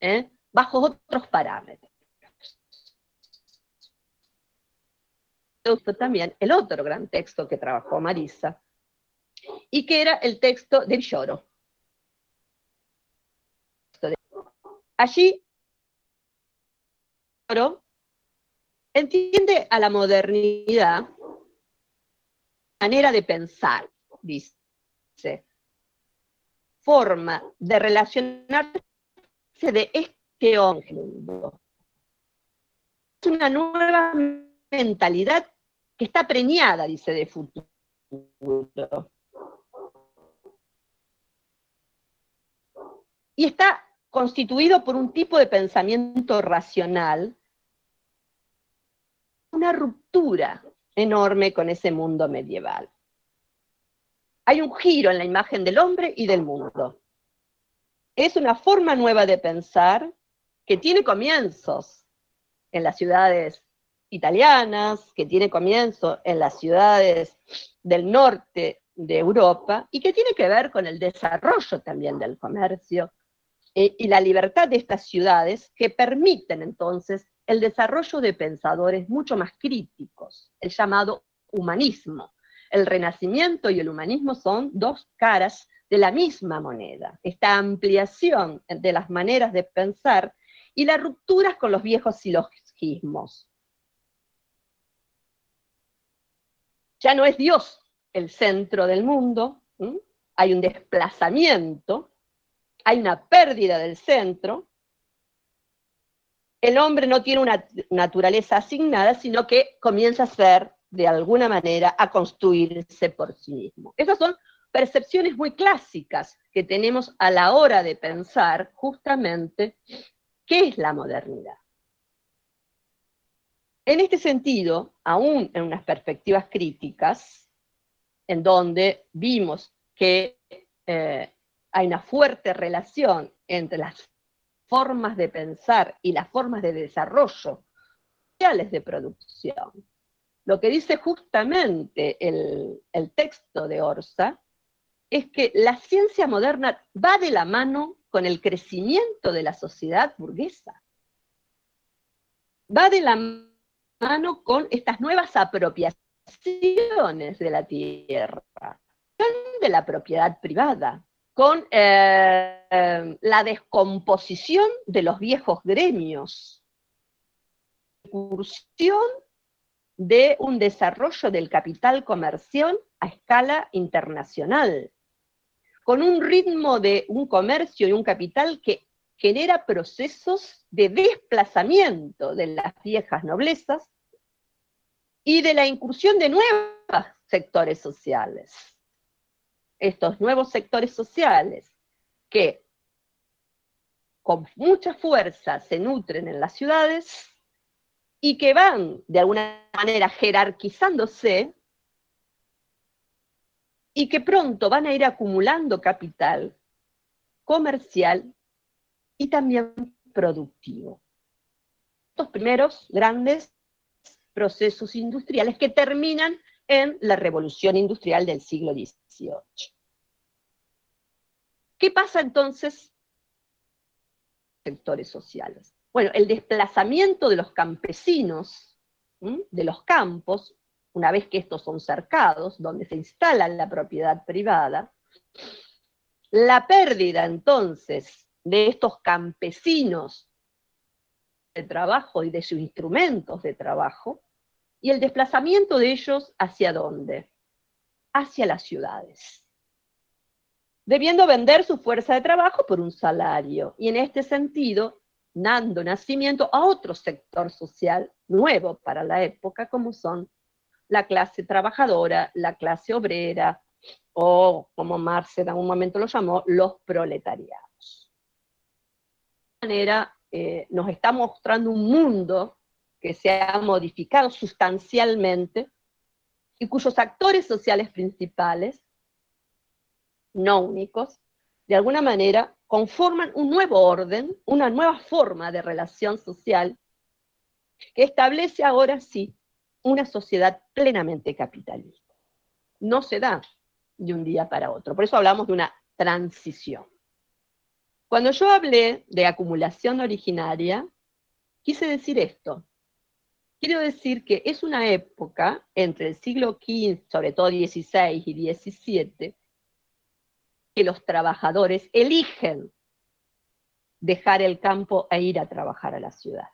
¿eh? bajo otros parámetros. También el otro gran texto que trabajó Marisa, y que era el texto de Villoro. Allí, entiende a la modernidad manera de pensar, dice, forma de relacionarse de que mundo. Es una nueva mentalidad que está preñada, dice, de futuro. Y está constituido por un tipo de pensamiento racional, una ruptura enorme con ese mundo medieval. Hay un giro en la imagen del hombre y del mundo. Es una forma nueva de pensar que tiene comienzos en las ciudades italianas, que tiene comienzo en las ciudades del norte de Europa y que tiene que ver con el desarrollo también del comercio eh, y la libertad de estas ciudades que permiten entonces el desarrollo de pensadores mucho más críticos, el llamado humanismo. El renacimiento y el humanismo son dos caras de la misma moneda, esta ampliación de las maneras de pensar y las rupturas con los viejos silogismos. Ya no es Dios el centro del mundo, hay un desplazamiento, hay una pérdida del centro, el hombre no tiene una naturaleza asignada, sino que comienza a ser, de alguna manera, a construirse por sí mismo. Esas son percepciones muy clásicas que tenemos a la hora de pensar justamente qué es la modernidad. En este sentido, aún en unas perspectivas críticas, en donde vimos que eh, hay una fuerte relación entre las formas de pensar y las formas de desarrollo sociales de producción. Lo que dice justamente el, texto de Orsa es que la ciencia moderna va de la mano con el crecimiento de la sociedad burguesa. Va de la con estas nuevas apropiaciones de la tierra, de la propiedad privada, con eh, la descomposición de los viejos gremios, incursión de un desarrollo del capital comercial a escala internacional, con un ritmo de un comercio y un capital que genera procesos de desplazamiento de las viejas noblezas y de la incursión de nuevos sectores sociales. Estos nuevos sectores sociales que con mucha fuerza se nutren en las ciudades y que van de alguna manera jerarquizándose y que pronto van a ir acumulando capital comercial y también productivo. Estos primeros grandes procesos industriales que terminan en la revolución industrial del siglo XVIII. ¿Qué pasa entonces? Sectores sociales. Bueno, el desplazamiento de los campesinos de los campos, una vez que estos son cercados, donde se instala la propiedad privada, la pérdida entonces de estos campesinos de trabajo y de sus instrumentos de trabajo, y el desplazamiento de ellos hacia dónde? Hacia las ciudades. Debiendo vender su fuerza de trabajo por un salario. Y en este sentido, dando nacimiento a otro sector social nuevo para la época, como son la clase trabajadora, la clase obrera, o como Marx en algún momento lo llamó, los proletariados. Manera, eh, nos está mostrando un mundo que se ha modificado sustancialmente y cuyos actores sociales principales, no únicos, de alguna manera conforman un nuevo orden, una nueva forma de relación social que establece ahora sí una sociedad plenamente capitalista. No se da de un día para otro, por eso hablamos de una transición. Cuando yo hablé de acumulación originaria, quise decir esto, Quiero decir que es una época entre el siglo XV, sobre todo XVI y XVII, que los trabajadores eligen dejar el campo e ir a trabajar a la ciudad,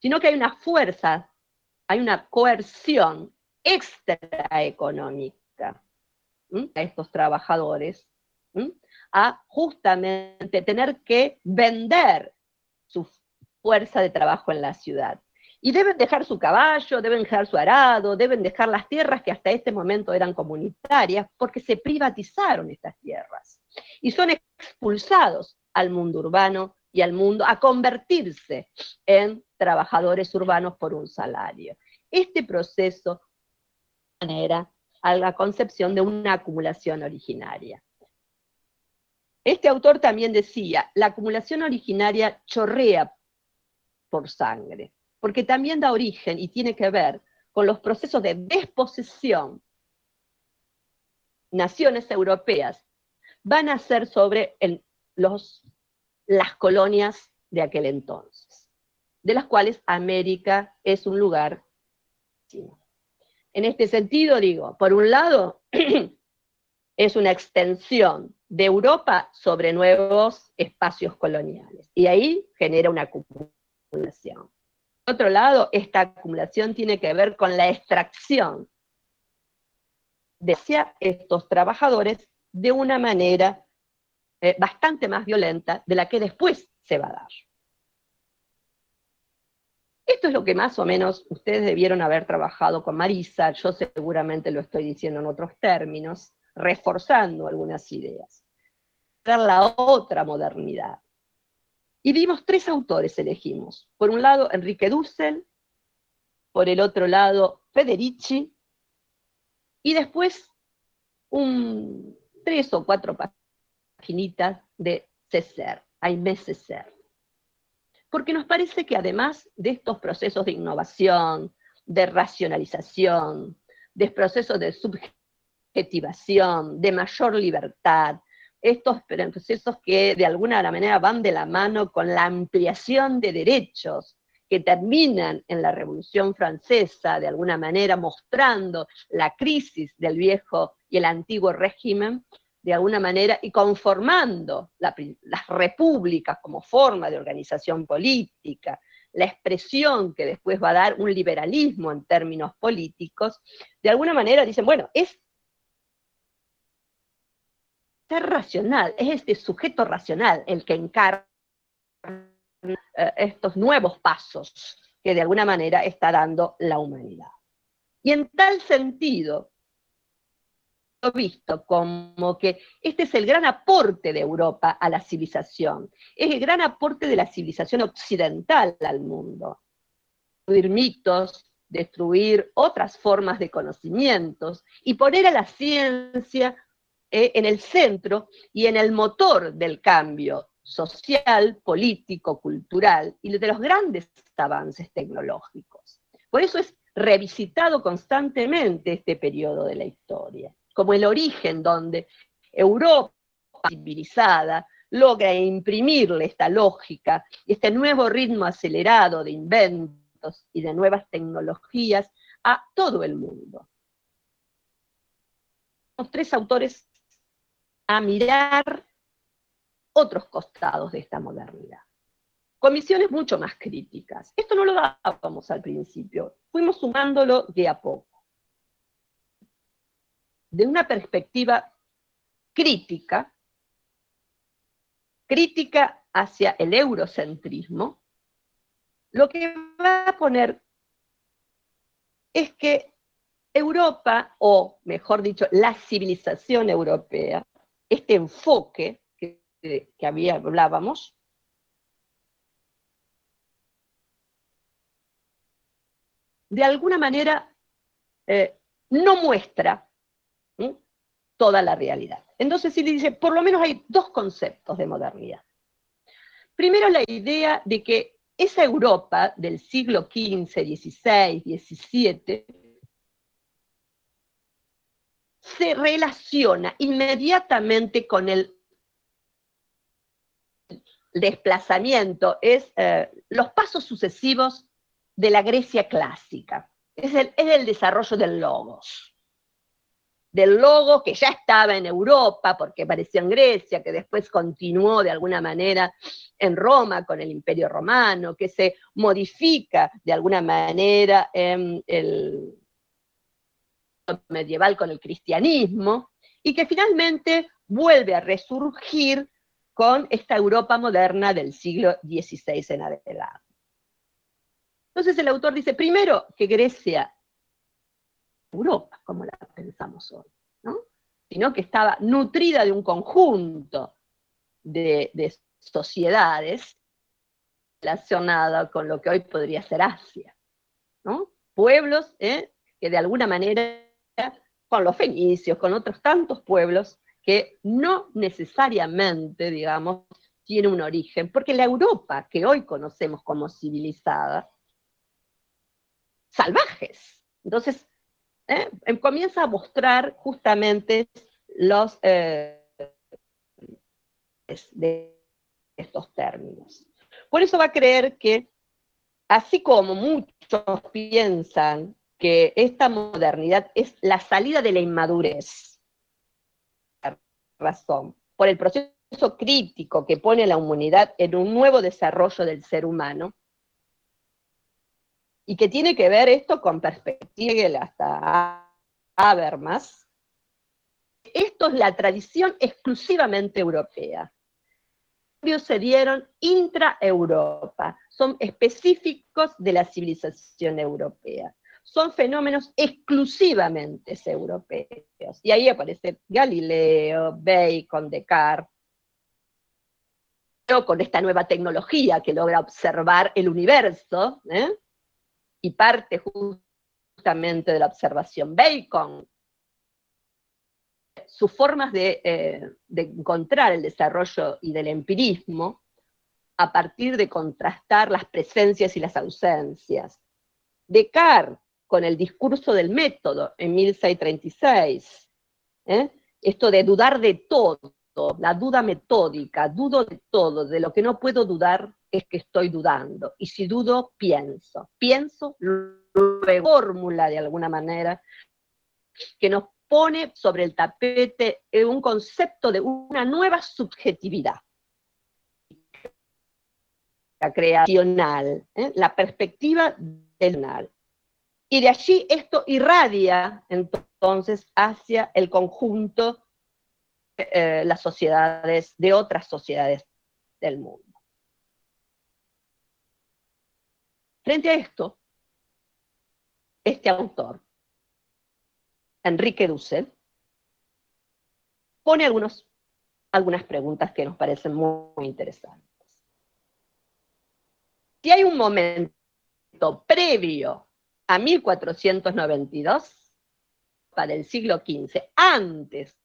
sino que hay una fuerza, hay una coerción extraeconómica a estos trabajadores a justamente tener que vender su fuerza de trabajo en la ciudad. Y deben dejar su caballo, deben dejar su arado, deben dejar las tierras que hasta este momento eran comunitarias, porque se privatizaron estas tierras. Y son expulsados al mundo urbano y al mundo a convertirse en trabajadores urbanos por un salario. Este proceso era a la concepción de una acumulación originaria. Este autor también decía, la acumulación originaria chorrea por sangre porque también da origen y tiene que ver con los procesos de desposesión. Naciones europeas van a ser sobre los, las colonias de aquel entonces, de las cuales América es un lugar. En este sentido, digo, por un lado, *clears throat* es una extensión de Europa sobre nuevos espacios coloniales, y ahí genera una acumulación otro lado, esta acumulación tiene que ver con la extracción de estos trabajadores de una manera eh, bastante más violenta de la que después se va a dar. Esto es lo que más o menos ustedes debieron haber trabajado con Marisa, yo seguramente lo estoy diciendo en otros términos, reforzando algunas ideas. La otra modernidad, y vimos tres autores, elegimos. Por un lado, Enrique Dussel, por el otro lado, Federici, y después un, tres o cuatro paginitas de César, Aimé César. Porque nos parece que además de estos procesos de innovación, de racionalización, de procesos de subjetivación, de mayor libertad, estos procesos que de alguna manera van de la mano con la ampliación de derechos que terminan en la Revolución Francesa, de alguna manera mostrando la crisis del viejo y el antiguo régimen, de alguna manera, y conformando las repúblicas como forma de organización política, la expresión que después va a dar un liberalismo en términos políticos, de alguna manera dicen, bueno, es racional, es este sujeto racional el que encarna eh, estos nuevos pasos que de alguna manera está dando la humanidad. Y en tal sentido, he visto como que este es el gran aporte de Europa a la civilización, es el gran aporte de la civilización occidental al mundo. Destruir mitos, destruir otras formas de conocimientos y poner a la ciencia eh, en el centro y en el motor del cambio social, político, cultural y de los grandes avances tecnológicos. Por eso es revisitado constantemente este periodo de la historia, como el origen donde Europa civilizada logra imprimirle esta lógica, este nuevo ritmo acelerado de inventos y de nuevas tecnologías a todo el mundo. Los tres autores a mirar otros costados de esta modernidad. Comisiones mucho más críticas. Esto no lo dábamos al principio, fuimos sumándolo de a poco. De una perspectiva crítica, crítica hacia el eurocentrismo, lo que va a poner es que Europa, o mejor dicho, la civilización europea, este enfoque que, hablábamos, de alguna manera eh, no muestra toda la realidad. Entonces, si dice, por lo menos hay dos conceptos de modernidad. Primero, la idea de que esa Europa del siglo XV, XVI, XVII, se relaciona inmediatamente con el desplazamiento, es eh, los pasos sucesivos de la Grecia clásica. Es el, es el desarrollo del logos. Del logo que ya estaba en Europa, porque apareció en Grecia, que después continuó de alguna manera en Roma con el Imperio Romano, que se modifica de alguna manera en el, medieval con el cristianismo, y que finalmente vuelve a resurgir con esta Europa moderna del siglo XVI en adelante. Entonces el autor dice, primero, que Grecia, Europa, como la pensamos hoy, ¿no? sino que estaba nutrida de un conjunto de, de sociedades relacionadas con lo que hoy podría ser Asia. ¿no? Pueblos ¿eh? que de alguna manera, con los fenicios, con otros tantos pueblos, que no necesariamente, digamos, tiene un origen, porque la Europa que hoy conocemos como civilizada, salvajes. Entonces, ¿eh? em, comienza a mostrar justamente los eh, de estos términos. Por eso va a creer que, así como muchos piensan que esta modernidad es la salida de la inmadurez, razón, por el proceso crítico que pone la humanidad en un nuevo desarrollo del ser humano, y que tiene que ver esto con perspectiva hasta Habermas, esto es la tradición exclusivamente europea. Los se dieron intra-Europa, son específicos de la civilización europea son fenómenos exclusivamente europeos. Y ahí aparece Galileo, Bacon, Descartes, con esta nueva tecnología que logra observar el universo, ¿eh? y parte justamente de la observación Bacon, sus formas de, eh, de encontrar el desarrollo y del empirismo a partir de contrastar las presencias y las ausencias. Descartes con el discurso del método en 1636. ¿eh? Esto de dudar de todo, la duda metódica, dudo de todo, de lo que no puedo dudar es que estoy dudando. Y si dudo, pienso. Pienso, luego fórmula de alguna manera que nos pone sobre el tapete un concepto de una nueva subjetividad creacional, ¿eh? la perspectiva del. Y de allí esto irradia entonces hacia el conjunto de eh, las sociedades, de otras sociedades del mundo. Frente a esto, este autor, Enrique Dussel, pone algunos, algunas preguntas que nos parecen muy interesantes. Si hay un momento previo a 1492, para el siglo XV, antes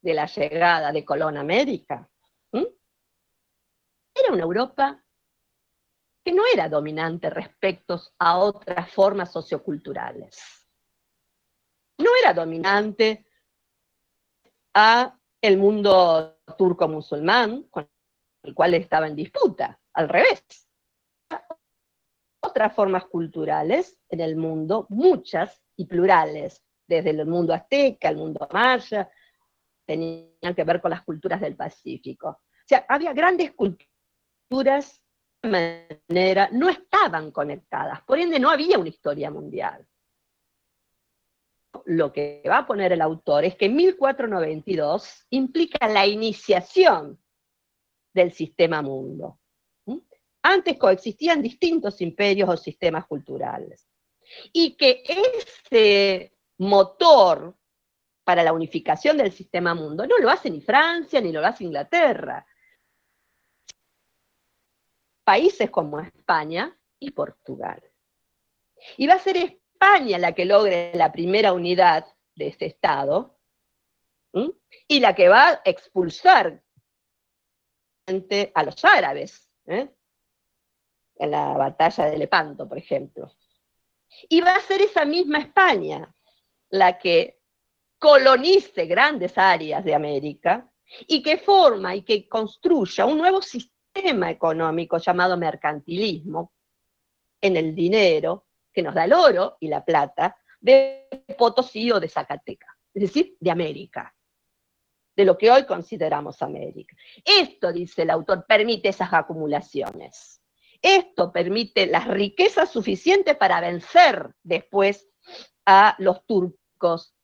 de la llegada de Colón a América, era una Europa que no era dominante respecto a otras formas socioculturales. No era dominante a el mundo turco-musulmán, con el cual estaba en disputa, al revés otras formas culturales en el mundo, muchas y plurales, desde el mundo azteca, el mundo maya, tenían que ver con las culturas del Pacífico. O sea, había grandes culturas de manera, no estaban conectadas, por ende no había una historia mundial. Lo que va a poner el autor es que 1492 implica la iniciación del sistema mundo. Antes coexistían distintos imperios o sistemas culturales. Y que ese motor para la unificación del sistema mundo no lo hace ni Francia ni lo hace Inglaterra. Países como España y Portugal. Y va a ser España la que logre la primera unidad de ese Estado y la que va a expulsar a los árabes. ¿eh? En la batalla de Lepanto, por ejemplo. Y va a ser esa misma España la que colonice grandes áreas de América y que forma y que construya un nuevo sistema económico llamado mercantilismo en el dinero que nos da el oro y la plata de Potosí o de Zacateca, es decir, de América, de lo que hoy consideramos América. Esto, dice el autor, permite esas acumulaciones. Esto permite las riquezas suficientes para vencer después a los turcos.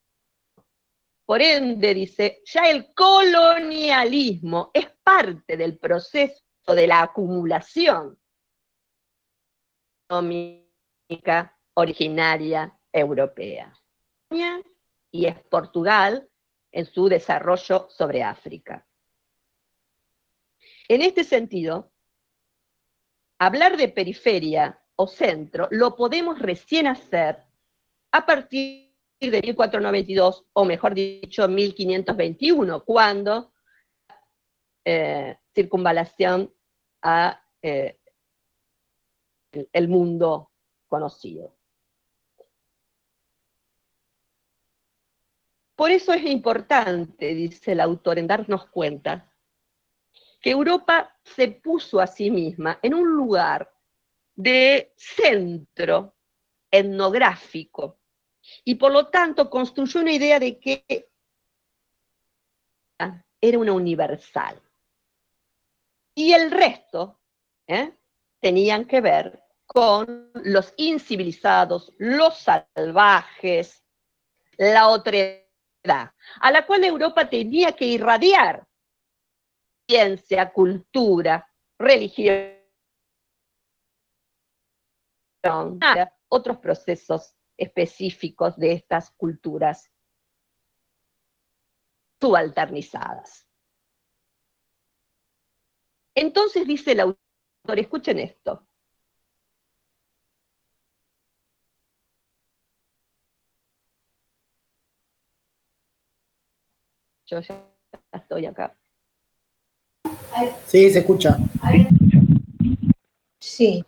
Por ende, dice, ya el colonialismo es parte del proceso de la acumulación económica originaria europea. Y es Portugal en su desarrollo sobre África. En este sentido, hablar de periferia o centro lo podemos recién hacer a partir de 1492, o mejor dicho, 1521, cuando eh, circunvalación a eh, el mundo conocido. Por eso es importante, dice el autor, en darnos cuenta que Europa se puso a sí misma en un lugar de centro etnográfico y por lo tanto construyó una idea de que era una universal. Y el resto ¿eh? tenían que ver con los incivilizados, los salvajes, la otredad, a la cual Europa tenía que irradiar ciencia, cultura, religión, otros procesos específicos de estas culturas subalternizadas. Entonces dice el autor, escuchen esto. Yo ya estoy acá. Sí, se escucha. Sí.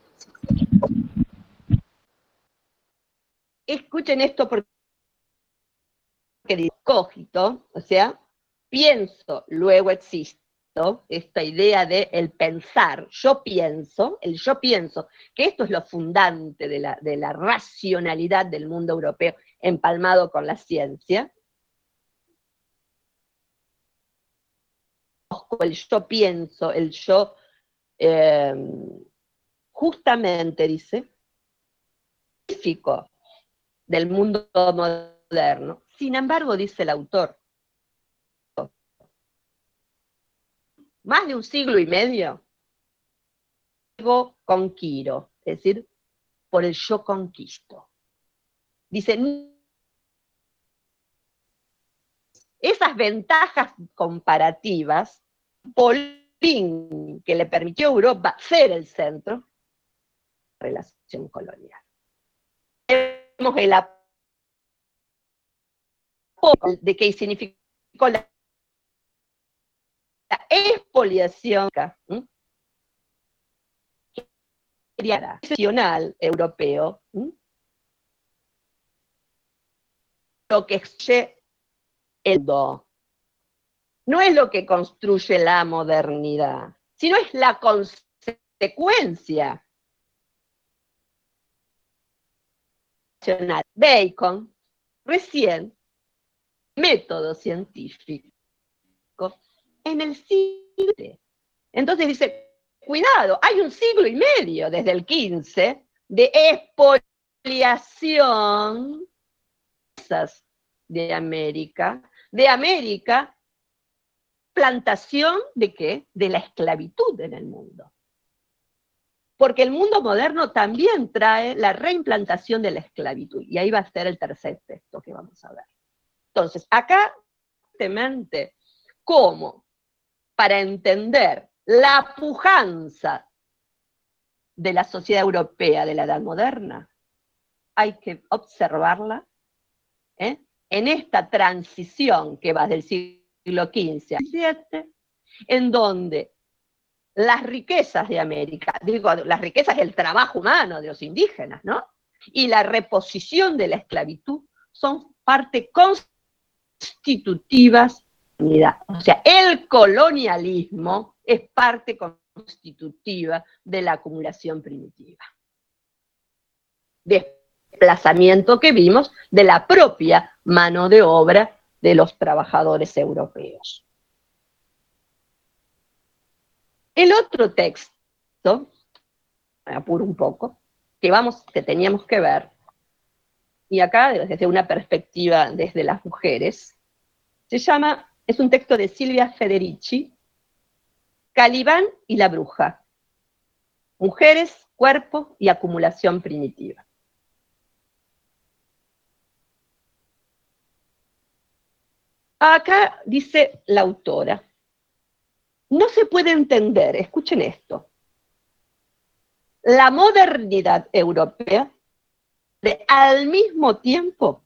Escuchen esto porque cogito, o sea, pienso, luego existo, esta idea de el pensar, yo pienso, el yo pienso, que esto es lo fundante de la, de la racionalidad del mundo europeo empalmado con la ciencia, el yo pienso, el yo, eh, justamente dice, del mundo moderno. Sin embargo, dice el autor, más de un siglo y medio, con Quiro, es decir, por el yo conquisto. Dice, esas ventajas comparativas, Polín, que le permitió a Europa ser el centro, de la relación colonial. Vemos el de qué significó la, expoliación nacional europeo, lo que el do. No es lo que construye la modernidad, sino es la consecuencia. Bacon, recién, método científico, en el siglo. Entonces dice, cuidado, hay un siglo y medio desde el 15 de expoliación de América de América, plantación de qué? De la esclavitud en el mundo. Porque el mundo moderno también trae la reimplantación de la esclavitud. Y ahí va a ser el tercer texto que vamos a ver. Entonces, acá, temente, cómo para entender la pujanza de la sociedad europea de la edad moderna, hay que observarla ¿eh? en esta transición que va del siglo XV al XVII, en donde las riquezas de América, digo, las riquezas del trabajo humano de los indígenas, ¿no? Y la reposición de la esclavitud son parte constitutivas o sea, el colonialismo es parte constitutiva de la acumulación primitiva desplazamiento que vimos de la propia mano de obra de los trabajadores europeos. El otro texto, me apuro un poco, que, vamos, que teníamos que ver, y acá desde una perspectiva desde las mujeres, se llama, es un texto de Silvia Federici, Calibán y la bruja. Mujeres, cuerpo y acumulación primitiva. Acá dice la autora, no se puede entender, escuchen esto, la modernidad europea de al mismo tiempo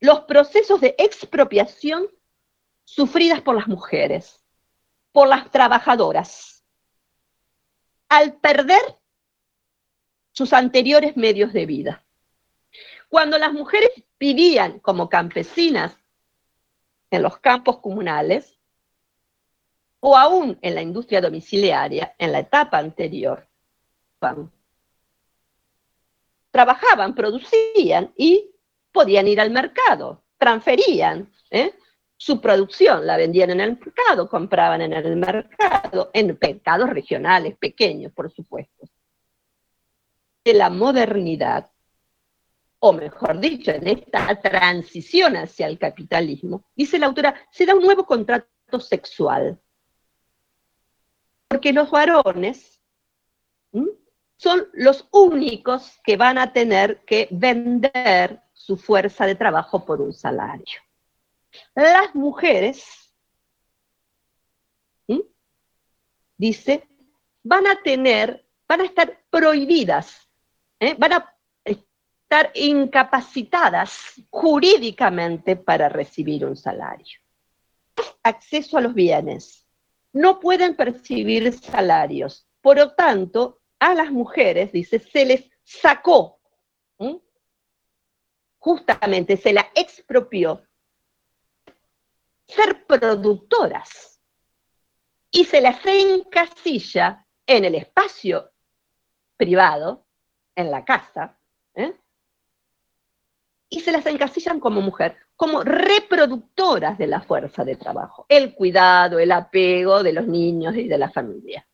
los procesos de expropiación sufridas por las mujeres, por las trabajadoras, al perder sus anteriores medios de vida. Cuando las mujeres vivían como campesinas en los campos comunales o aún en la industria domiciliaria en la etapa anterior, trabajaban, producían y podían ir al mercado, transferían ¿eh? su producción, la vendían en el mercado, compraban en el mercado, en mercados regionales, pequeños, por supuesto. De la modernidad, o mejor dicho, en esta transición hacia el capitalismo, dice la autora, se da un nuevo contrato sexual. Porque los varones son los únicos que van a tener que vender su fuerza de trabajo por un salario. Las mujeres, dice, van a tener, van a estar prohibidas, ¿eh? van a estar incapacitadas jurídicamente para recibir un salario. Acceso a los bienes. No pueden percibir salarios. Por lo tanto, a las mujeres, dice, se les sacó, justamente se la expropió, ser productoras y se las encasilla en el espacio privado, en la casa, ¿eh? Y se las encasillan como mujer, como reproductoras de la fuerza de trabajo, el cuidado, el apego de los niños y de la familia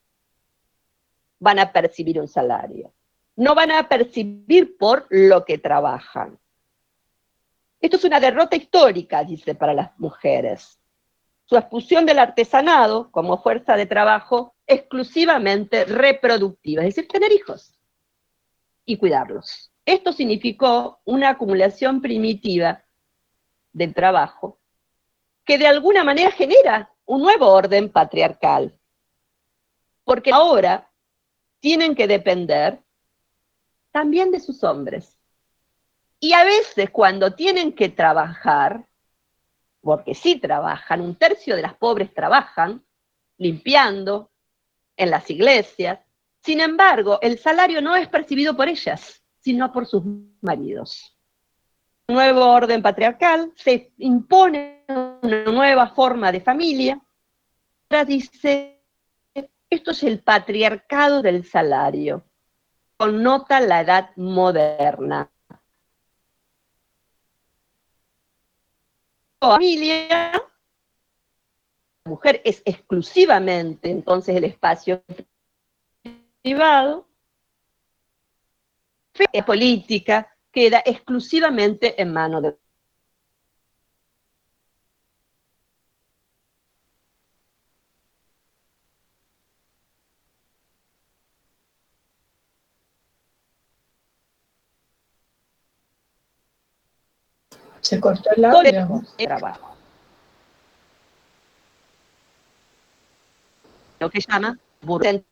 van a percibir un salario. No van a percibir por lo que trabajan. Esto es una derrota histórica, dice, para las mujeres. Su expulsión del artesanado como fuerza de trabajo exclusivamente reproductiva, es decir, tener hijos y cuidarlos. Esto significó una acumulación primitiva del trabajo que de alguna manera genera un nuevo orden patriarcal. Porque ahora tienen que depender también de sus hombres. Y a veces cuando tienen que trabajar, porque sí trabajan, un tercio de las pobres trabajan limpiando en las iglesias, sin embargo, el salario no es percibido por ellas, sino por sus maridos. Nuevo orden patriarcal, se impone una nueva forma de familia. Ahora dice esto es el patriarcado del salario. Connota la edad moderna. Familia, la mujer es exclusivamente entonces el espacio privado. Fe política queda exclusivamente en manos de Se cortó el audio. trabajo. Lo que llama burden.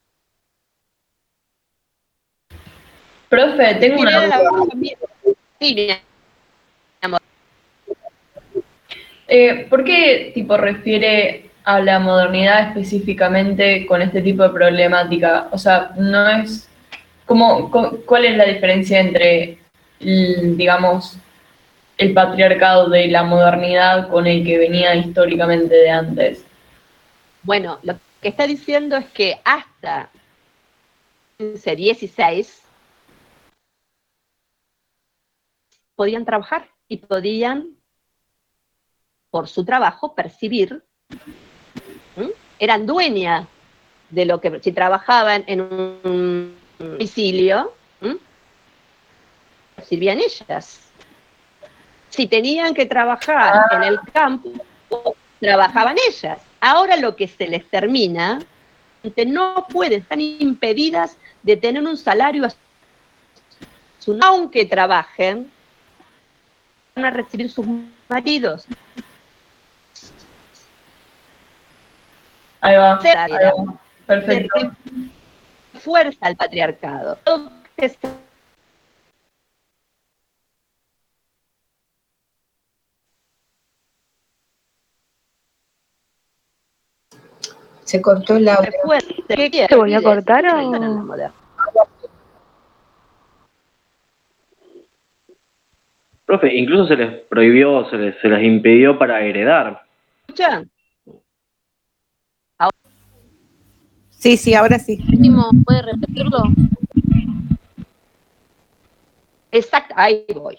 Profe, tengo una duda. Eh, ¿Por qué tipo refiere a la modernidad específicamente con este tipo de problemática? O sea, no es como cuál es la diferencia entre digamos el patriarcado de la modernidad con el que venía históricamente de antes. Bueno, lo que está diciendo es que hasta 16 podían trabajar y podían, por su trabajo, percibir, eran dueñas de lo que, si trabajaban en un domicilio, percibían ellas. Si tenían que trabajar en el campo, trabajaban ellas. Ahora lo que se les termina no pueden, están impedidas de tener un salario, aunque trabajen, a recibir sus maridos. Ahí va. Ahí va. Perfecto. Fuerza al patriarcado. Se cortó el audio. ¿Te voy a cortar o...? Profe, incluso se les prohibió, se les, se les impidió para heredar. ¿Escuchan? Sí, sí, ahora sí. ¿Puede repetirlo? Exacto, ahí voy.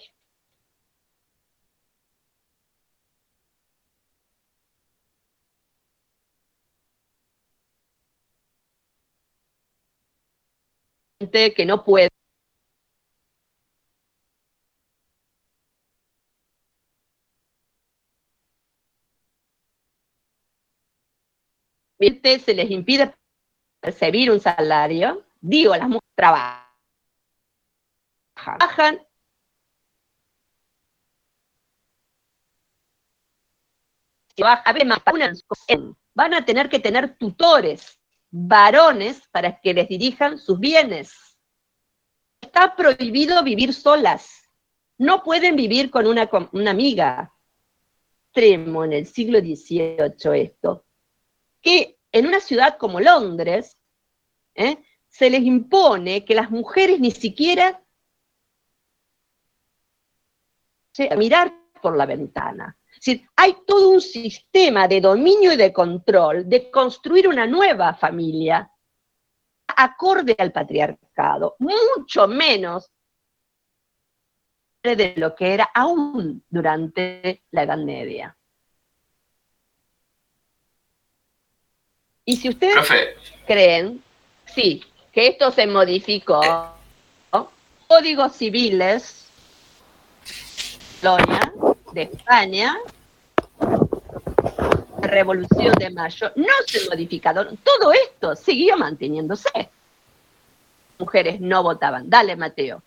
que no puede se les impide percibir un salario, digo, las mujeres trabajan, van a tener que tener tutores varones para que les dirijan sus bienes. Está prohibido vivir solas. No pueden vivir con una, una amiga. Extremo en el siglo XVIII esto. Que en una ciudad como Londres ¿eh? se les impone que las mujeres ni siquiera a mirar por la ventana hay todo un sistema de dominio y de control de construir una nueva familia acorde al patriarcado, mucho menos de lo que era aún durante la Edad Media. Y si ustedes creen, sí, que esto se modificó, códigos civiles, de España, la Revolución de Mayo, no se modificaron. Todo esto siguió manteniéndose. Mujeres no votaban. Dale, Mateo.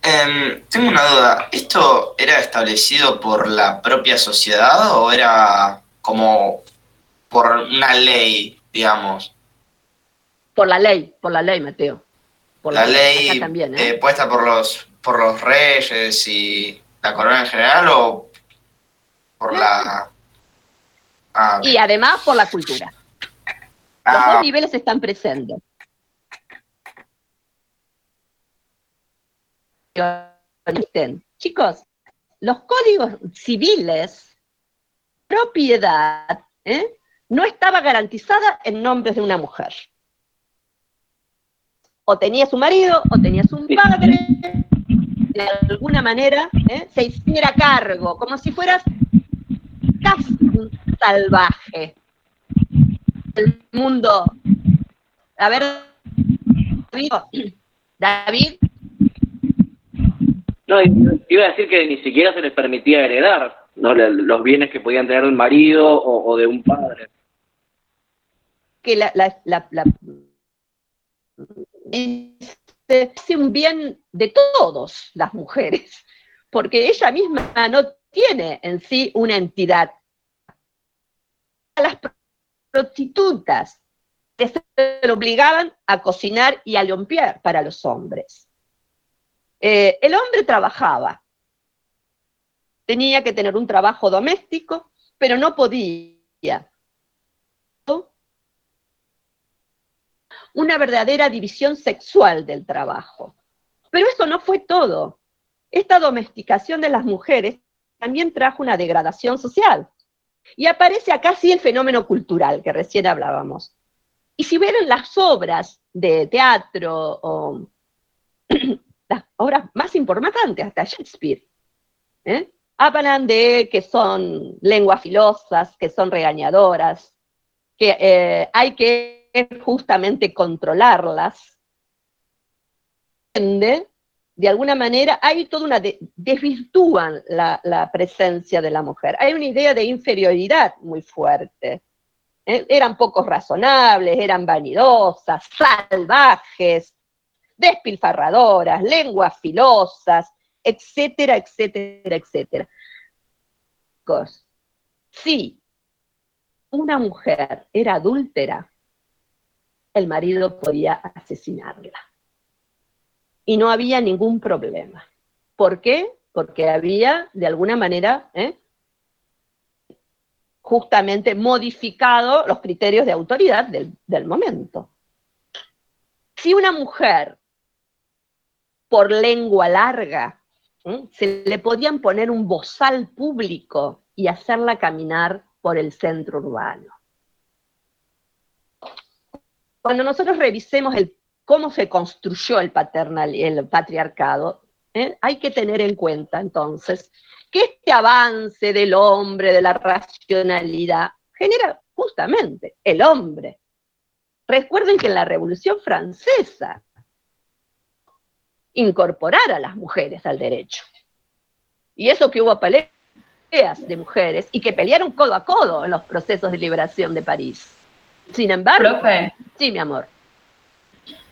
Em, tengo una duda. ¿Esto era establecido por la propia sociedad o era como por una ley, digamos? Por la ley, por la ley, Mateo. Por la, ley, también, ¿eh? Eh, puesta por los por los reyes y la corona en general o por la... Ah, y además por la cultura. Los dos ah. niveles están presentes. Chicos, los códigos civiles, propiedad, ¿eh? No estaba garantizada en nombres de una mujer. O tenía su marido, o tenía su padre, de alguna manera ¿eh? se hiciera cargo, como si fueras casi un salvaje. El mundo. A ver, David. No, iba a decir que ni siquiera se les permitía heredar los bienes que podían tener un marido o, de un padre. Que la, la, la, es un bien de todos las mujeres, porque ella misma no tiene en sí una entidad. Las prostitutas que se obligaban a cocinar y a limpiar para los hombres. Eh, el hombre trabajaba, tenía que tener un trabajo doméstico, pero no podía una verdadera división sexual del trabajo. Pero eso no fue todo. Esta domesticación de las mujeres también trajo una degradación social. Y aparece acá sí el fenómeno cultural que recién hablábamos. Y si vieron las obras de teatro *clears throat* las obras más importantes, hasta Shakespeare, ¿eh? Hablan de que son lenguas filosas, que son regañadoras, que eh, hay que justamente controlarlas, de alguna manera hay toda una, desvirtúan la, presencia de la mujer. Hay una idea de inferioridad muy fuerte. ¿eh? eran pocos razonables, eran vanidosas, salvajes, despilfarradoras, lenguas filosas, etcétera, etcétera, etcétera. Si una mujer era adúltera, el marido podía asesinarla. Y no había ningún problema. ¿Por qué? Porque había, de alguna manera, ¿eh? justamente modificado los criterios de autoridad del, momento. Si una mujer, por lengua larga, se le podían poner un bozal público y hacerla caminar por el centro urbano. Cuando nosotros revisemos el, cómo se construyó el, paternal, el patriarcado, ¿eh? hay que tener en cuenta entonces que este avance del hombre, de la racionalidad, genera justamente el hombre. Recuerden que en la Revolución Francesa incorporar a las mujeres al derecho. Y eso que hubo peleas de mujeres y que pelearon codo a codo en los procesos de liberación de París. Sin embargo, sí, mi amor.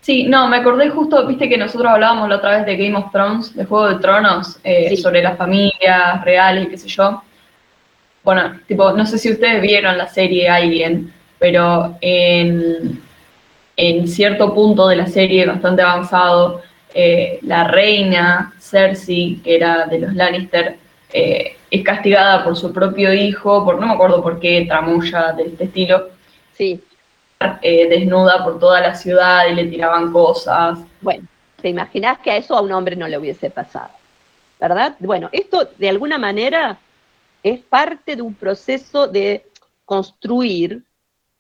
Sí, no, me acordé justo, viste que nosotros hablábamos la otra vez de Game of Thrones, de Juego de Tronos, eh, sobre las familias reales y qué sé yo. Bueno, tipo, no sé si ustedes vieron la serie Alguien, pero en, en cierto punto de la serie, bastante avanzado, eh, la reina Cersei, que era de los Lannister, eh, es castigada por su propio hijo, por no me acuerdo por qué, tramulla de este estilo. Sí. Eh, desnuda por toda la ciudad y le tiraban cosas. Bueno, te imaginas que a eso a un hombre no le hubiese pasado, ¿verdad? Bueno, esto de alguna manera es parte de un proceso de construir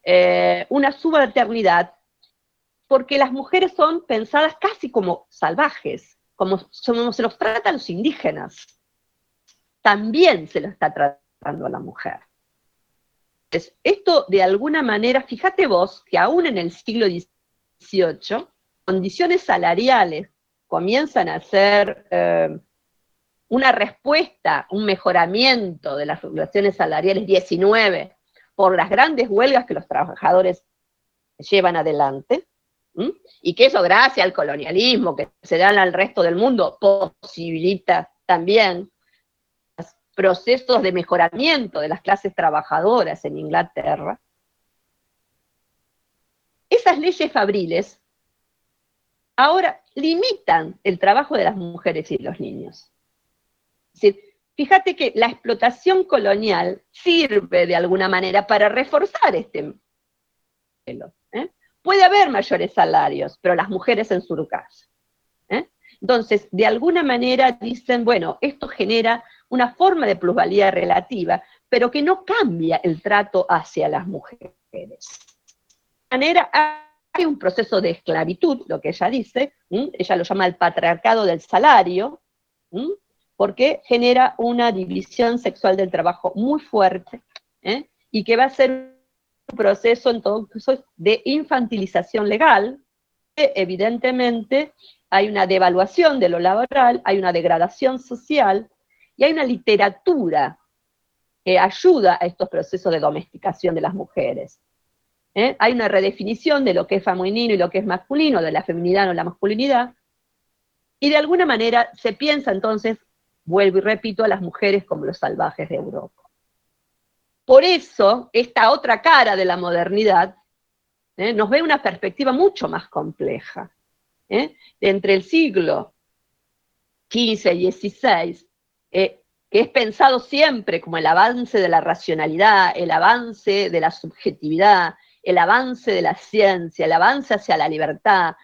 eh, una subalternidad, porque las mujeres son pensadas casi como salvajes, como, se los trata a los indígenas. También se lo está tratando a la mujer esto de alguna manera, fíjate vos que aún en el siglo XVIII, condiciones salariales comienzan a ser eh, una respuesta, un mejoramiento de las regulaciones salariales 19 por las grandes huelgas que los trabajadores llevan adelante, y que eso gracias al colonialismo que se dan al resto del mundo posibilita también procesos de mejoramiento de las clases trabajadoras en Inglaterra, esas leyes fabriles ahora limitan el trabajo de las mujeres y los niños. fíjate que la explotación colonial sirve de alguna manera para reforzar este modelo. Puede haber mayores salarios, pero las mujeres en su casa. ¿eh? Entonces, de alguna manera dicen, bueno, esto genera una forma de plusvalía relativa, pero que no cambia el trato hacia las mujeres. De manera, hay un proceso de esclavitud, lo que ella dice, ella lo llama el patriarcado del salario, porque genera una división sexual del trabajo muy fuerte ¿eh? y que va a ser proceso entonces de infantilización legal, que evidentemente hay una devaluación de lo laboral, hay una degradación social, y hay una literatura que ayuda a estos procesos de domesticación de las mujeres. ¿eh? Hay una redefinición de lo que es femenino y lo que es masculino, de la feminidad o la masculinidad, y de alguna manera se piensa entonces, vuelvo y repito, a las mujeres como los salvajes de Europa. Por eso, esta otra cara de la modernidad ¿eh? nos ve una perspectiva mucho más compleja. ¿eh? Entre el siglo XV y XVI eh, que es pensado siempre como el avance de la racionalidad, el avance de la subjetividad, el avance de la ciencia, el avance hacia la libertad,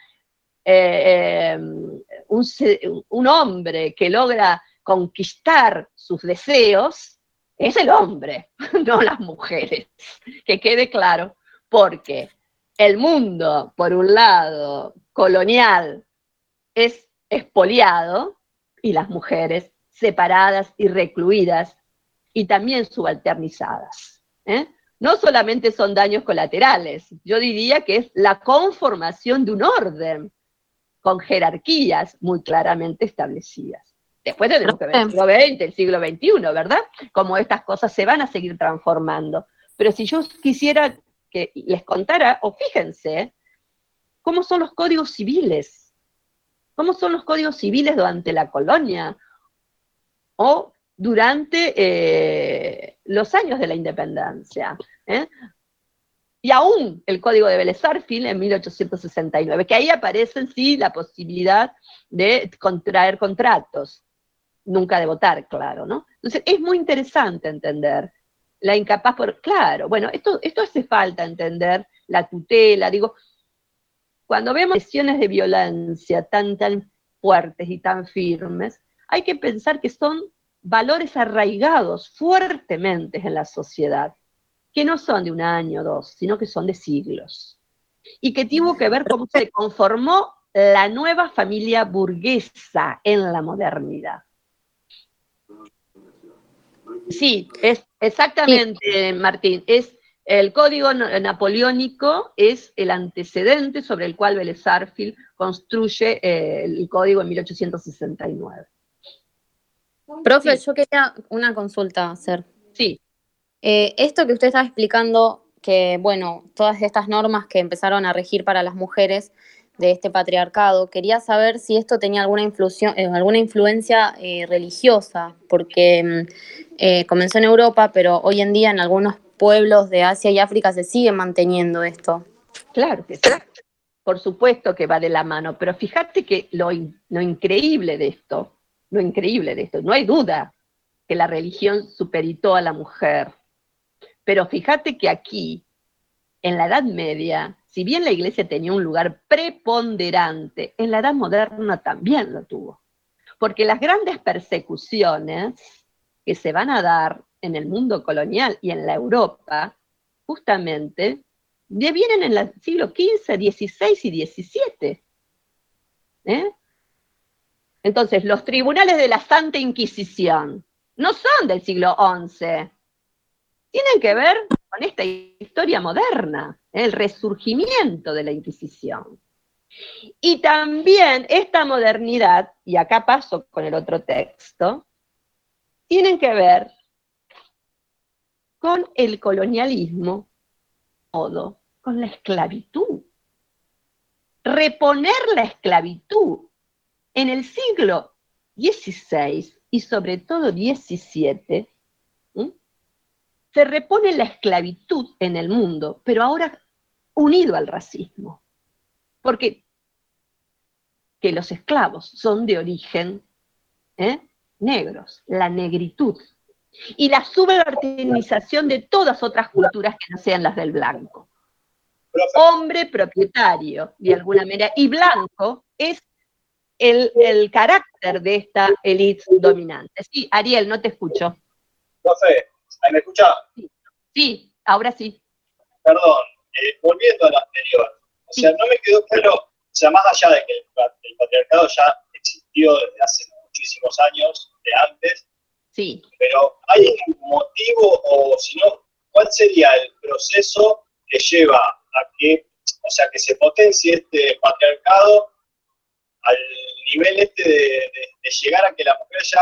un, hombre que logra conquistar sus deseos, es el hombre, *laughs* no las mujeres. Que quede claro, porque el mundo, por un lado, colonial, es expoliado y las mujeres separadas y recluidas y también subalternizadas. ¿eh? No solamente son daños colaterales, yo diría que es la conformación de un orden con jerarquías muy claramente establecidas. Después tenemos que ver el siglo XX, el siglo XXI, ¿verdad? Como estas cosas se van a seguir transformando. Pero si yo quisiera que les contara, o fíjense, cómo son los códigos civiles, cómo son los códigos civiles durante la colonia o durante eh, los años de la independencia. ¿eh? Y aún el código de Vélez en 1869, que ahí aparece sí la posibilidad de contraer contratos, nunca de votar, claro, ¿no? Entonces es muy interesante entender la incapaz por, claro, bueno, esto, esto hace falta entender, la tutela, digo, cuando vemos lesiones de violencia tan, tan fuertes y tan firmes, hay que pensar que son valores arraigados fuertemente en la sociedad, que no son de un año o dos, sino que son de siglos, y que tuvo que ver cómo se conformó la nueva familia burguesa en la modernidad. Sí, es exactamente, Martín, es el código napoleónico es el antecedente sobre el cual Vélez construye eh, el código en 1869. Profe, yo quería una consulta hacer. Sí. Eh, esto que usted estaba explicando, que bueno, todas estas normas que empezaron a regir para las mujeres de este patriarcado, quería saber si esto tenía alguna, eh, alguna influencia religiosa, porque mm, comenzó en Europa, pero hoy en día en algunos pueblos de Asia y África se sigue manteniendo esto. Claro que sí. Por supuesto que va de la mano, pero fíjate que lo, lo increíble de esto, lo increíble de esto, no hay duda que la religión superitó a la mujer, pero fíjate que aquí, en la Edad Media, si bien la iglesia tenía un lugar preponderante, en la Edad Moderna también lo tuvo. Porque las grandes persecuciones que se van a dar en el mundo colonial y en la Europa, justamente, vienen en el siglo XV, XVI y XVII. ¿eh? Entonces, los tribunales de la Santa Inquisición no son del siglo XI, tienen que ver con esta historia moderna. El resurgimiento de la Inquisición. Y también esta modernidad, y acá paso con el otro texto, tienen que ver con el colonialismo, todo, con la esclavitud. Reponer la esclavitud en el siglo XVI y sobre todo XVII, se repone la esclavitud en el mundo, pero ahora unido al racismo. Porque que los esclavos son de origen ¿eh? negros, la negritud y la subalternización de todas otras culturas que no sean las del blanco. Hombre propietario, de alguna manera, y blanco es el, carácter de esta élite dominante. Sí, Ariel, no te escucho. Profe, ¿me escucha? Sí, ahora sí. Perdón, eh, volviendo a lo anterior, o sea, no me quedó claro, o sea, más allá de que el patriarcado ya existió desde hace muchísimos años, de antes, pero ¿hay un motivo o si no, cuál sería el proceso que lleva a que, o sea, que se potencie este patriarcado al nivel este de, llegar a que la mujer ya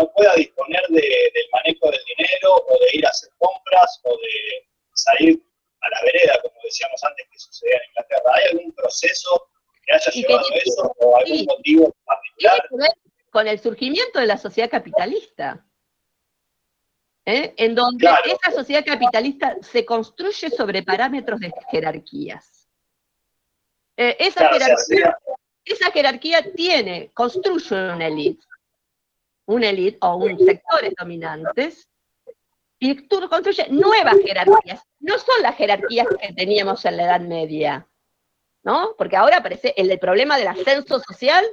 no pueda disponer del manejo del dinero o de ir a hacer compras o de salir a la vereda, como decíamos antes que sucedía en Inglaterra. ¿Hay algún proceso que haya llevado a eso o algún motivo particular? Con el surgimiento de la sociedad capitalista. ¿eh? en donde esa sociedad capitalista se construye sobre parámetros de jerarquías. Eh, esa, jerarquía, esa jerarquía tiene, construye una élite, una élite o un sectores dominantes, y construye nuevas jerarquías. No son las jerarquías que teníamos en la Edad Media, ¿no? Porque ahora aparece el problema del ascenso social,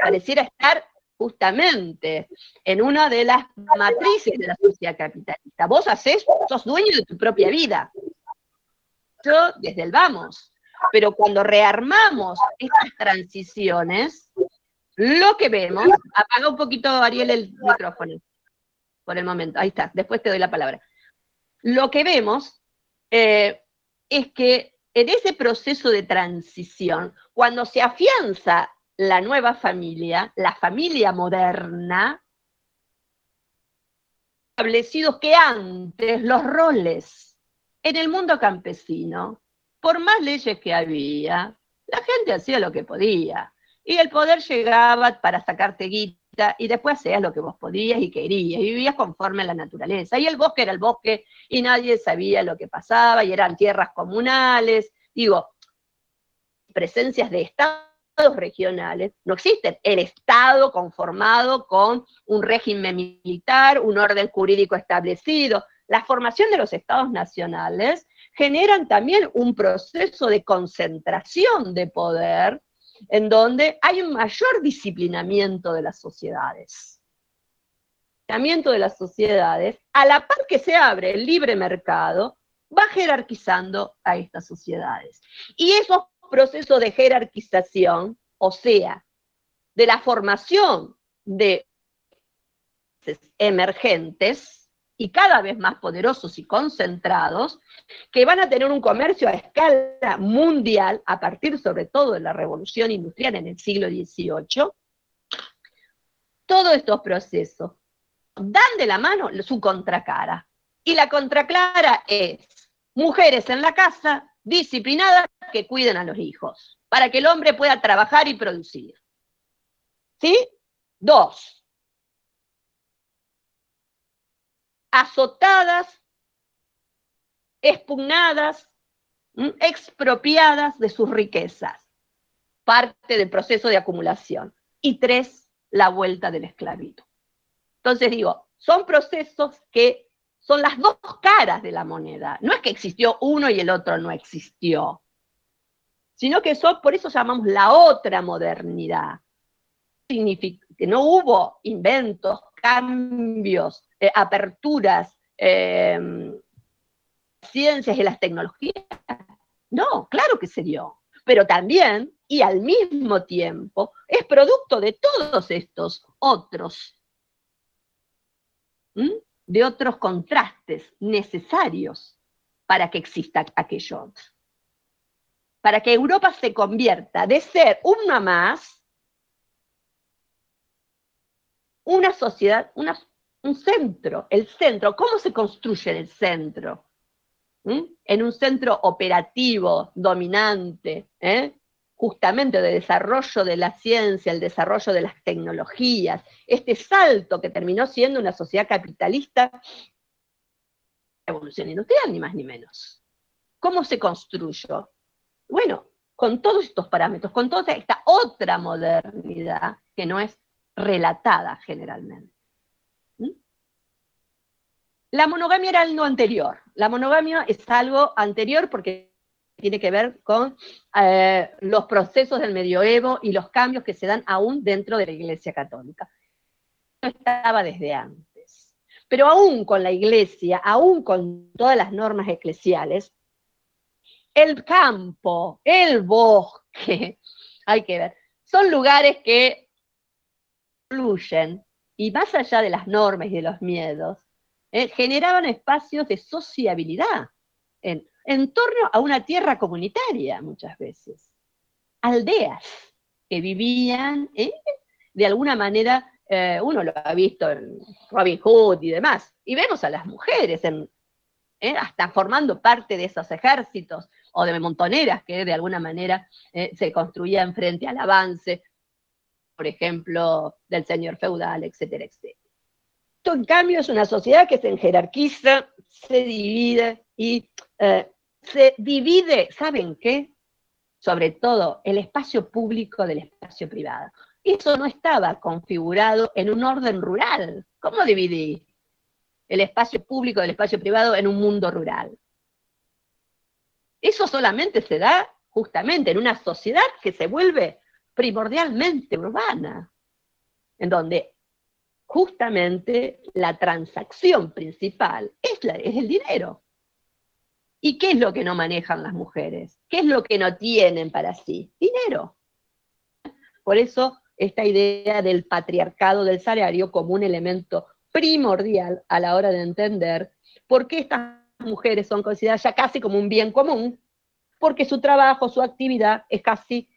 pareciera estar justamente en una de las matrices de la sociedad capitalista. Vos haces, sos dueño de tu propia vida. Yo desde el vamos. Pero cuando rearmamos estas transiciones, lo que vemos, apaga un poquito, Ariel, el micrófono, por el momento, ahí está, después te doy la palabra. Lo que vemos eh, es que en ese proceso de transición, cuando se afianza la nueva familia, la familia moderna, establecidos que antes los roles en el mundo campesino, por más leyes que había, la gente hacía lo que podía. Y el poder llegaba para sacarte guita y después hacías lo que vos podías y querías y vivías conforme a la naturaleza. Y el bosque era el bosque y nadie sabía lo que pasaba y eran tierras comunales. Digo, presencias de estados regionales, no existen. El Estado conformado con un régimen militar, un orden jurídico establecido. La formación de los estados nacionales generan también un proceso de concentración de poder en donde hay un mayor disciplinamiento de las sociedades. Disciplinamiento de las sociedades, a la par que se abre el libre mercado, va jerarquizando a estas sociedades. Y esos procesos de jerarquización, o sea, de la formación de emergentes, y cada vez más poderosos y concentrados, que van a tener un comercio a escala mundial a partir sobre todo de la revolución industrial en el siglo XVIII, todos estos procesos dan de la mano su contracara. Y la contracara es mujeres en la casa, disciplinadas, que cuiden a los hijos, para que el hombre pueda trabajar y producir. ¿Sí? Dos, azotadas, expugnadas, expropiadas de sus riquezas, parte del proceso de acumulación. Y tres, la vuelta del esclavitud. Entonces digo, son procesos que son las dos caras de la moneda. No es que existió uno y el otro no existió, sino que son, por eso llamamos la otra modernidad. Significa que no hubo inventos, cambios, eh, aperturas, eh, ciencias y las tecnologías. No, claro que se dio, pero también y al mismo tiempo es producto de todos estos otros, de otros contrastes necesarios para que exista aquello Para que Europa se convierta de ser una más, una sociedad, una un centro, el centro, ¿cómo se construye el centro? ¿Mm? En un centro operativo, dominante, ¿eh? justamente de desarrollo de la ciencia, el desarrollo de las tecnologías, este salto que terminó siendo una sociedad capitalista, evolución industrial, ni más ni menos. ¿Cómo se construyó? Bueno, con todos estos parámetros, con toda esta otra modernidad que no es relatada generalmente. La monogamia era algo anterior. La monogamia es algo anterior porque tiene que ver con eh, los procesos del medioevo y los cambios que se dan aún dentro de la Iglesia Católica. No estaba desde antes. Pero aún con la Iglesia, aún con todas las normas eclesiales, el campo, el bosque, *laughs* hay que ver, son lugares que fluyen y más allá de las normas y de los miedos, eh, generaban espacios de sociabilidad en, torno a una tierra comunitaria muchas veces. Aldeas que vivían eh, de alguna manera, eh, uno lo ha visto en Robin Hood y demás, y vemos a las mujeres hasta formando parte de esos ejércitos o de montoneras que de alguna manera se construían frente al avance, por ejemplo, del señor feudal, etcétera, etcétera en cambio, es una sociedad que se jerarquiza, se divide y eh, se divide, ¿saben qué? Sobre todo el espacio público del espacio privado. Eso no estaba configurado en un orden rural. ¿Cómo dividí el espacio público del espacio privado en un mundo rural? Eso solamente se da justamente en una sociedad que se vuelve primordialmente urbana, en donde justamente la transacción principal es, el dinero. ¿Y qué es lo que no manejan las mujeres? ¿Qué es lo que no tienen para sí? Dinero. Por eso esta idea del patriarcado del salario como un elemento primordial a la hora de entender por qué estas mujeres son consideradas ya casi como un bien común, porque su trabajo, su actividad es casi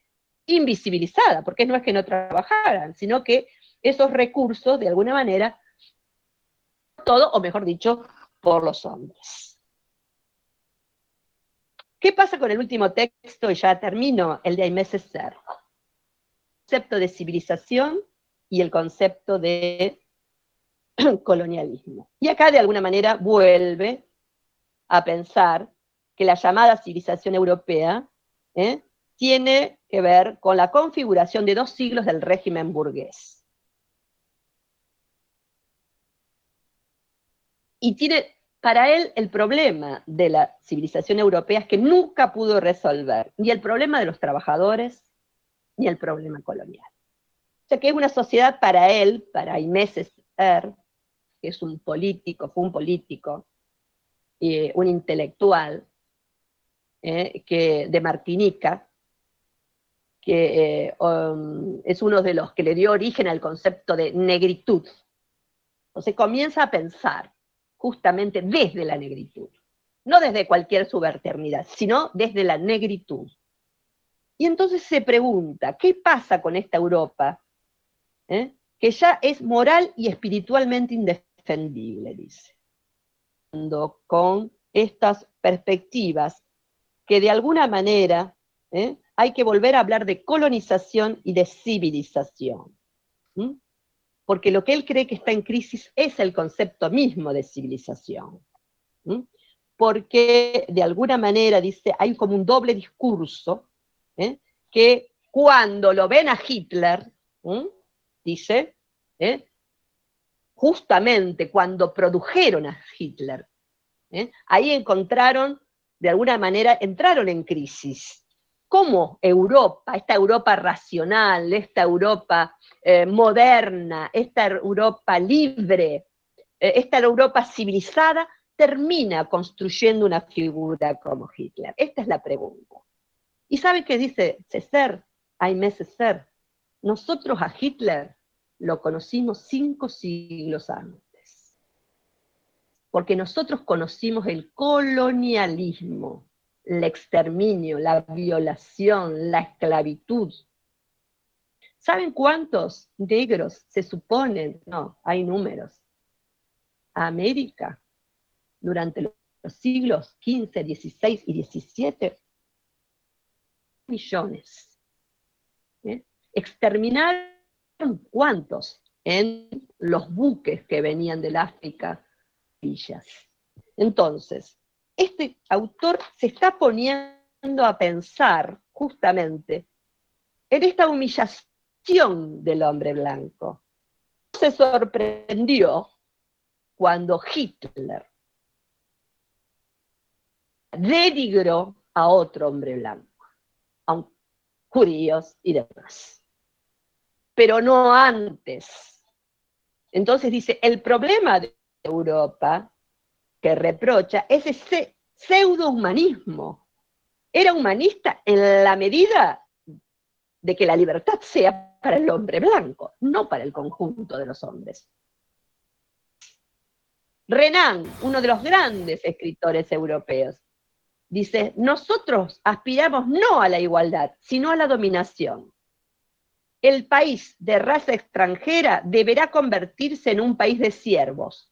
invisibilizada, porque no es que no trabajaran, sino que esos recursos, de alguna manera, todo, o mejor dicho, por los hombres. ¿Qué pasa con el último texto? Y ya termino, el de Aimé Césaire. concepto de civilización y el concepto de *clears throat* colonialismo. Y acá de alguna manera vuelve a pensar que la llamada civilización europea ¿eh? tiene que ver con la configuración de dos siglos del régimen burgués. Y tiene para él el problema de la civilización europea es que nunca pudo resolver ni el problema de los trabajadores ni el problema colonial. O sea que es una sociedad para él, para Inés Esther, que es un político, fue un político, eh, un intelectual, eh, que, de Martinica, que eh, um, es uno de los que le dio origen al concepto de negritud. Entonces comienza a pensar justamente desde la negritud. No desde cualquier subalternidad, sino desde la negritud. Y entonces se pregunta, ¿qué pasa con esta Europa? ¿Eh? Que ya es moral y espiritualmente indefendible, dice. Con estas perspectivas que de alguna manera ¿eh? hay que volver a hablar de colonización y de civilización porque lo que él cree que está en crisis es el concepto mismo de civilización. Porque de alguna manera, dice, hay como un doble discurso, ¿eh? que cuando lo ven a Hitler, dice, ¿eh? justamente cuando produjeron a Hitler, ¿eh? ahí encontraron, de alguna manera, entraron en crisis. ¿Cómo Europa, esta Europa racional, esta Europa eh, moderna, esta Europa libre, eh, esta Europa civilizada, termina construyendo una figura como Hitler? Esta es la pregunta. ¿Y sabe qué dice César? Aimé César. Nosotros a Hitler lo conocimos cinco siglos antes. Porque nosotros conocimos el colonialismo, el exterminio, la violación, la esclavitud, ¿Saben cuántos negros se suponen? No, hay números. América, durante los siglos XV, XVI y XVII, millones. ¿Eh? Exterminaron cuántos en los buques que venían del África. Entonces, este autor se está poniendo a pensar justamente en esta humillación del hombre blanco. Se sorprendió cuando Hitler denigró a otro hombre blanco, a judíos y demás. Pero no antes. Entonces dice, el problema de Europa que reprocha es ese pseudo-humanismo. Era humanista en la medida de que la libertad sea para el hombre blanco, no para el conjunto de los hombres. Renan, uno de los grandes escritores europeos, dice, nosotros aspiramos no a la igualdad, sino a la dominación. El país de raza extranjera deberá convertirse en un país de siervos,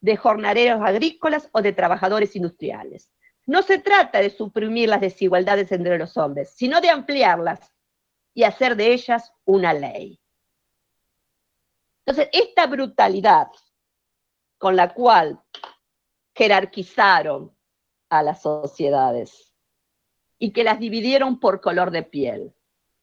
de jornaleros agrícolas o de trabajadores industriales. No se trata de suprimir las desigualdades entre los hombres, sino de ampliarlas y hacer de ellas una ley. Entonces, esta brutalidad con la cual jerarquizaron a las sociedades y que las dividieron por color de piel,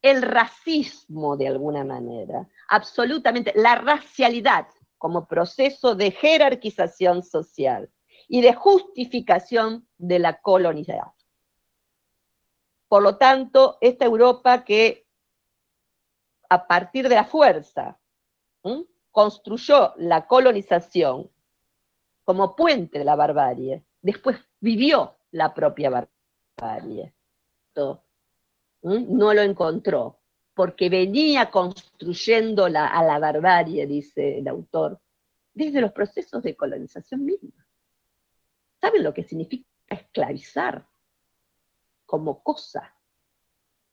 el racismo de alguna manera, absolutamente, la racialidad como proceso de jerarquización social y de justificación de la colonización. Por lo tanto, esta Europa que a partir de la fuerza, construyó la colonización como puente de la barbarie, después vivió la propia barbarie. No lo encontró, porque venía construyendo a la barbarie, dice el autor, desde los procesos de colonización misma. ¿Saben lo que significa esclavizar como cosa?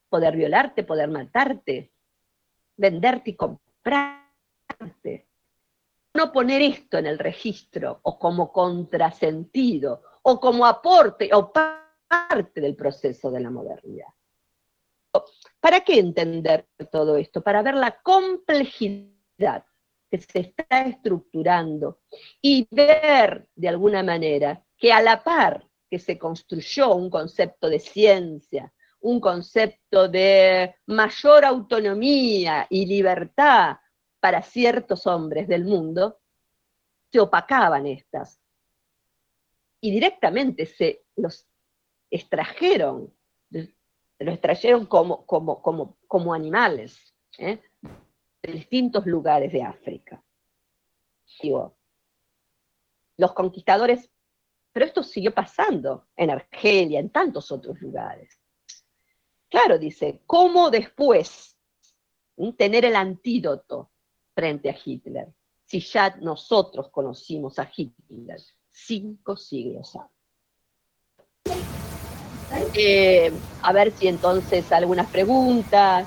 Poder violarte, poder matarte, venderte y comprarte. No poner esto en el registro o como contrasentido o como aporte o parte del proceso de la modernidad. ¿Para qué entender todo esto? Para ver la complejidad que se está estructurando y ver de alguna manera que a la par que se construyó un concepto de ciencia, un concepto de mayor autonomía y libertad para ciertos hombres del mundo, se opacaban estas. Y directamente se los extrajeron, los extrajeron como, como, como, como animales ¿eh? de distintos lugares de África. los conquistadores, pero esto siguió pasando en Argelia, en tantos otros lugares. Claro, dice, ¿cómo después tener el antídoto frente a Hitler? Si ya nosotros conocimos a Hitler cinco siglos antes. Eh, a ver si entonces algunas preguntas.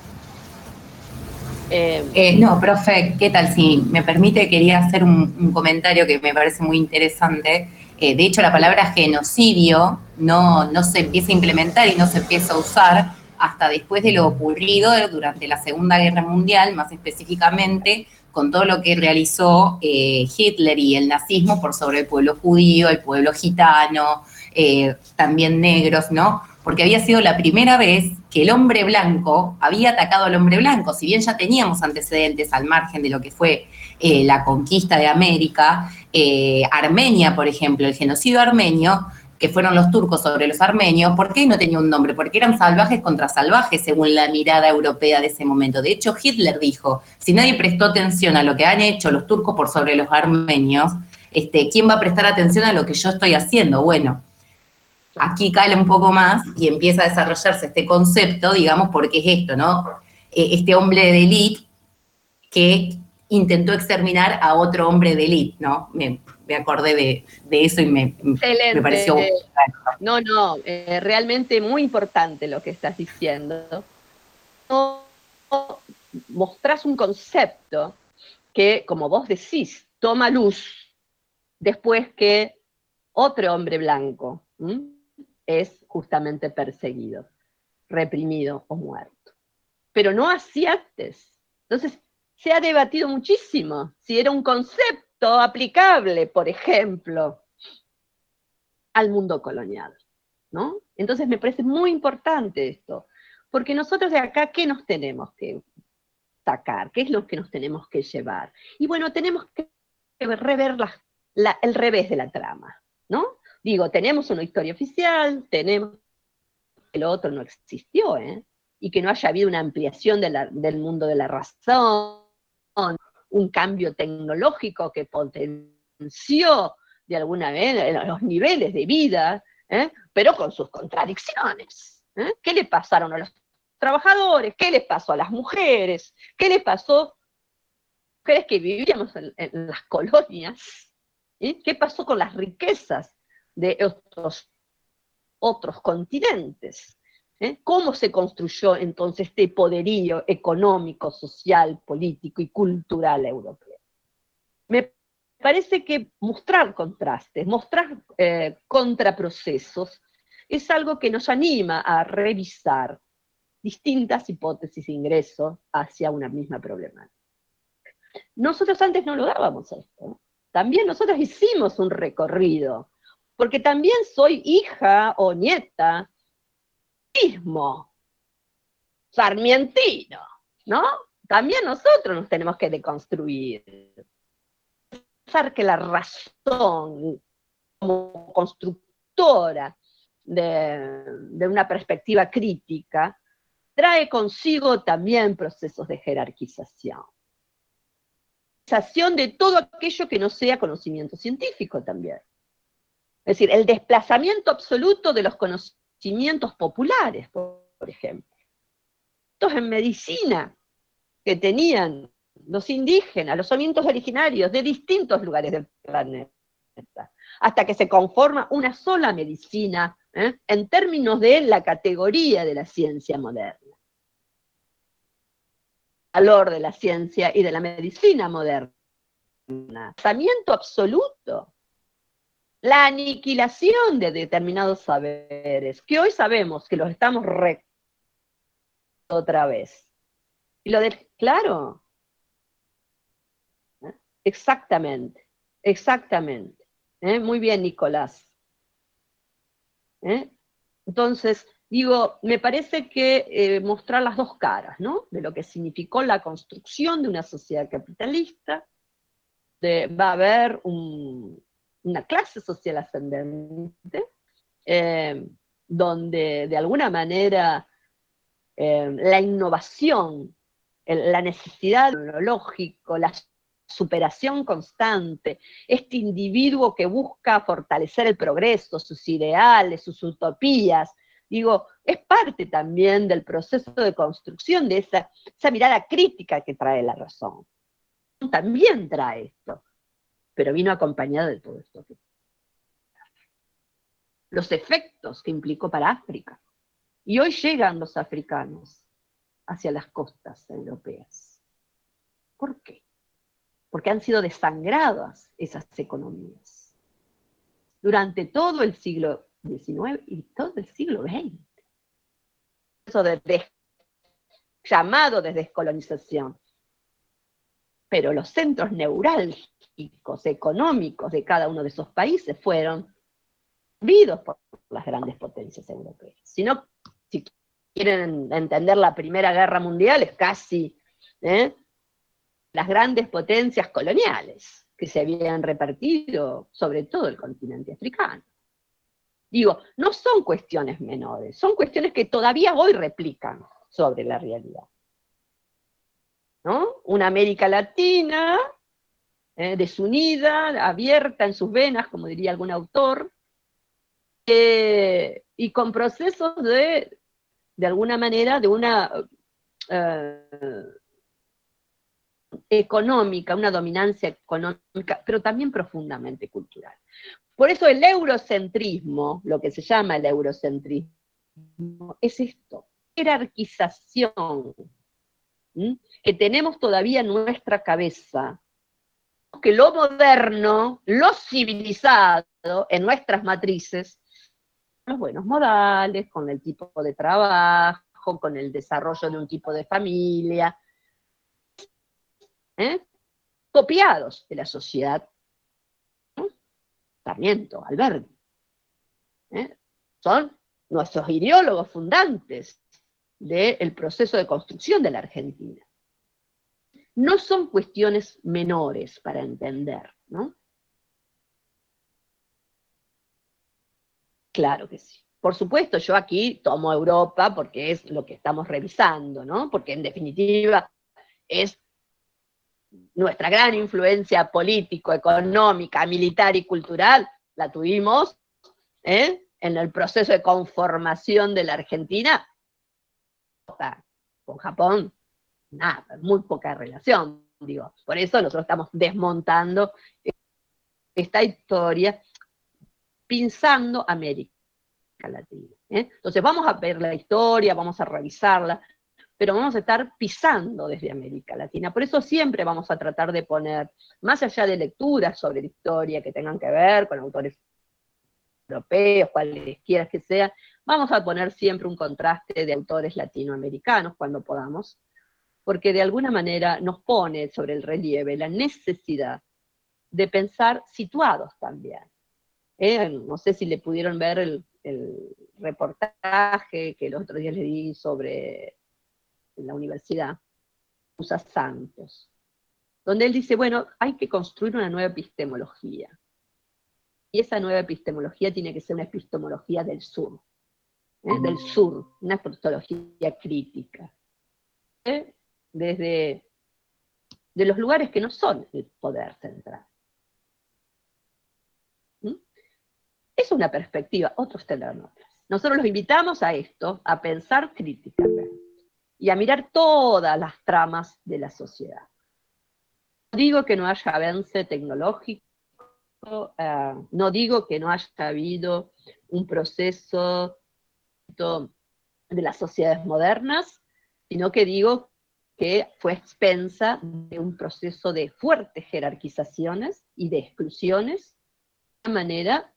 Eh, eh, no, profe, ¿qué tal? Si me permite, quería hacer un, comentario que me parece muy interesante. de hecho, la palabra genocidio no, no se empieza a implementar y no se empieza a usar hasta después de lo ocurrido durante la Segunda Guerra Mundial, más específicamente con todo lo que realizó eh, Hitler y el nazismo por sobre el pueblo judío, el pueblo gitano, eh, también negros, ¿no? Porque había sido la primera vez que el hombre blanco había atacado al hombre blanco, si bien ya teníamos antecedentes al margen de lo que fue eh, la conquista de América, Armenia, por ejemplo, el genocidio armenio, que fueron los turcos sobre los armenios, ¿por qué no tenía un nombre? Porque eran salvajes contra salvajes, según la mirada europea de ese momento. De hecho, Hitler dijo, si nadie prestó atención a lo que han hecho los turcos por sobre los armenios, este, ¿quién va a prestar atención a lo que yo estoy haciendo? Bueno, aquí cae un poco más y empieza a desarrollarse este concepto, digamos, porque es esto, ¿no? E, este hombre de élite que intentó exterminar a otro hombre de élite, ¿no? me acordé de, eso y me, me pareció... No, no, eh, realmente muy importante lo que estás diciendo. No, mostrás un concepto que, como vos decís, toma luz después que otro hombre blanco es justamente perseguido, reprimido o muerto. Pero no así antes. Entonces, se ha debatido muchísimo si era un concepto aplicable, por ejemplo, al mundo colonial. ¿no? Entonces me parece muy importante esto, porque nosotros de acá, ¿qué nos tenemos que sacar? ¿Qué es lo que nos tenemos que llevar? Y bueno, tenemos que rever el revés de la trama, ¿no? Digo, tenemos una historia oficial, tenemos que lo otro no existió, ¿eh? y que no haya habido una ampliación del mundo de la razón, un cambio tecnológico que potenció de alguna manera los niveles de vida, ¿eh? pero con sus contradicciones. ¿eh? ¿Qué le pasaron a los trabajadores? ¿Qué les pasó a las mujeres? ¿Qué le pasó a mujeres que vivíamos en, las colonias? ¿Qué pasó con las riquezas de estos otros continentes? ¿eh? ¿Cómo se construyó entonces este poderío económico, social, político y cultural europeo? Me parece que mostrar contrastes, mostrar eh, contraprocesos, es algo que nos anima a revisar distintas hipótesis de ingreso hacia una misma problemática. Nosotros antes no lo dábamos esto. También nosotros hicimos un recorrido, porque también soy hija o nieta sarmientino, ¿no? También nosotros nos tenemos que deconstruir. Pensar que la razón como constructora de, de una perspectiva crítica trae consigo también procesos de jerarquización. De todo aquello que no sea conocimiento científico también. Es decir, el desplazamiento absoluto de los conocimientos populares, por ejemplo. Estos en medicina que tenían los indígenas, los movimientos originarios de distintos lugares del planeta, hasta que se conforma una sola medicina ¿eh? en términos de la categoría de la ciencia moderna. Valor de la ciencia y de la medicina moderna. Pensamiento absoluto la aniquilación de determinados saberes, que hoy sabemos que los estamos re otra vez. Y lo de, claro, ¿eh? exactamente, exactamente. ¿eh? Muy bien, Nicolás. ¿Eh? Entonces, digo, me parece que mostrar las dos caras, ¿no? De lo que significó la construcción de una sociedad capitalista, de, va a haber una clase social ascendente, donde de alguna manera eh, la innovación, la necesidad lógico, la superación constante, este individuo que busca fortalecer el progreso, sus ideales, sus utopías, digo, es parte también del proceso de construcción de esa, esa mirada crítica que trae la razón. También trae esto, pero vino acompañado de todo esto. Los efectos que implicó para África. Y hoy llegan los africanos hacia las costas europeas. ¿Por qué? Porque han sido desangradas esas economías durante todo el siglo XIX y todo el siglo XX. Eso de, llamado de descolonización. Pero los centros neurálgicos, económicos de cada uno de esos países fueron vidos por las grandes potencias europeas. Si no si quieren entender la Primera Guerra Mundial, es casi ¿eh? las grandes potencias coloniales que se habían repartido sobre todo el continente africano. Digo, no son cuestiones menores, son cuestiones que todavía hoy replican sobre la realidad. ¿No? Una América Latina ¿eh? desunida, abierta en sus venas, como diría algún autor, eh, y con procesos de, de alguna manera, de una eh, económica, una dominancia económica, pero también profundamente cultural. Por eso el eurocentrismo, lo que se llama el eurocentrismo, es esto, jerarquización, que tenemos todavía en nuestra cabeza, que lo moderno, lo civilizado en nuestras matrices, los buenos modales, con el tipo de trabajo, con el desarrollo de un tipo de familia, ¿eh? copiados de la sociedad. Sarmiento, Alberti. ¿eh? Son nuestros ideólogos fundantes del proceso de construcción de la Argentina. No son cuestiones menores para entender, ¿no? Claro que sí. Por supuesto, yo aquí tomo Europa porque es lo que estamos revisando, ¿no? Porque en definitiva es nuestra gran influencia político, económica, militar y cultural, la tuvimos ¿eh? en el proceso de conformación de la Argentina. Con Japón, nada, muy poca relación, digo. Por eso nosotros estamos desmontando esta historia pinzando América Latina. ¿eh? Entonces vamos a ver la historia, vamos a revisarla, pero vamos a estar pisando desde América Latina. Por eso siempre vamos a tratar de poner, más allá de lecturas sobre la historia que tengan que ver con autores europeos, cualesquiera que sea, vamos a poner siempre un contraste de autores latinoamericanos cuando podamos, porque de alguna manera nos pone sobre el relieve la necesidad de pensar situados también. ¿eh? no sé si le pudieron ver el, reportaje que el otro día le di sobre la universidad, Usa Santos, donde él dice, bueno, hay que construir una nueva epistemología. Y esa nueva epistemología tiene que ser una epistemología del sur, ¿eh? del sur, una epistemología crítica. ¿eh? Desde de los lugares que no son el poder central. Es una perspectiva, otros tendrán otras. Nosotros los invitamos a esto, a pensar críticamente y a mirar todas las tramas de la sociedad. No digo que no haya avance tecnológico, eh, no digo que no haya habido un proceso de las sociedades modernas, sino que digo que fue expensa de un proceso de fuertes jerarquizaciones y de exclusiones manera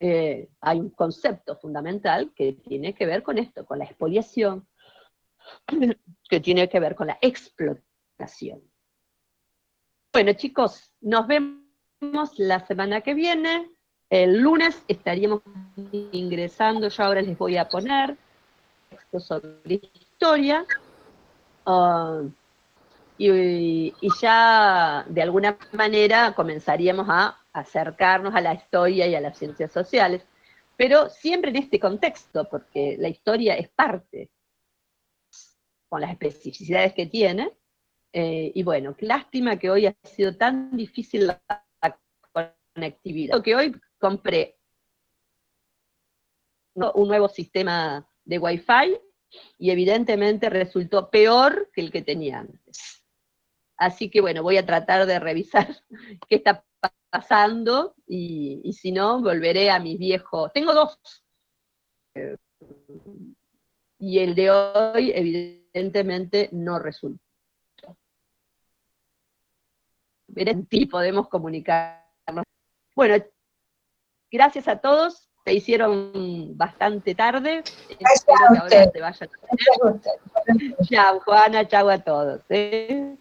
eh, hay un concepto fundamental que tiene que ver con esto, con la expoliación, *clears throat* que tiene que ver con la explotación. Bueno, chicos, nos vemos la semana que viene. El lunes estaríamos ingresando, yo ahora les voy a poner texto sobre historia. Ah, y, ya de alguna manera comenzaríamos a acercarnos a la historia y a las ciencias sociales, pero siempre en este contexto, porque la historia es parte, con las especificidades que tiene, eh, y bueno, lástima que hoy ha sido tan difícil la conectividad, que hoy compré un nuevo sistema de Wi-Fi y evidentemente resultó peor que el que tenía antes. Así que bueno, voy a tratar de revisar *laughs* qué está pasando y, si no, volveré a mis viejos. Tengo dos. y el de hoy evidentemente no resultó. Verán si podemos comunicarnos. Bueno, gracias a todos. Se hicieron bastante tarde. Espero que ahora se vayan. Chao, Juana. Chao a todos. ¿eh?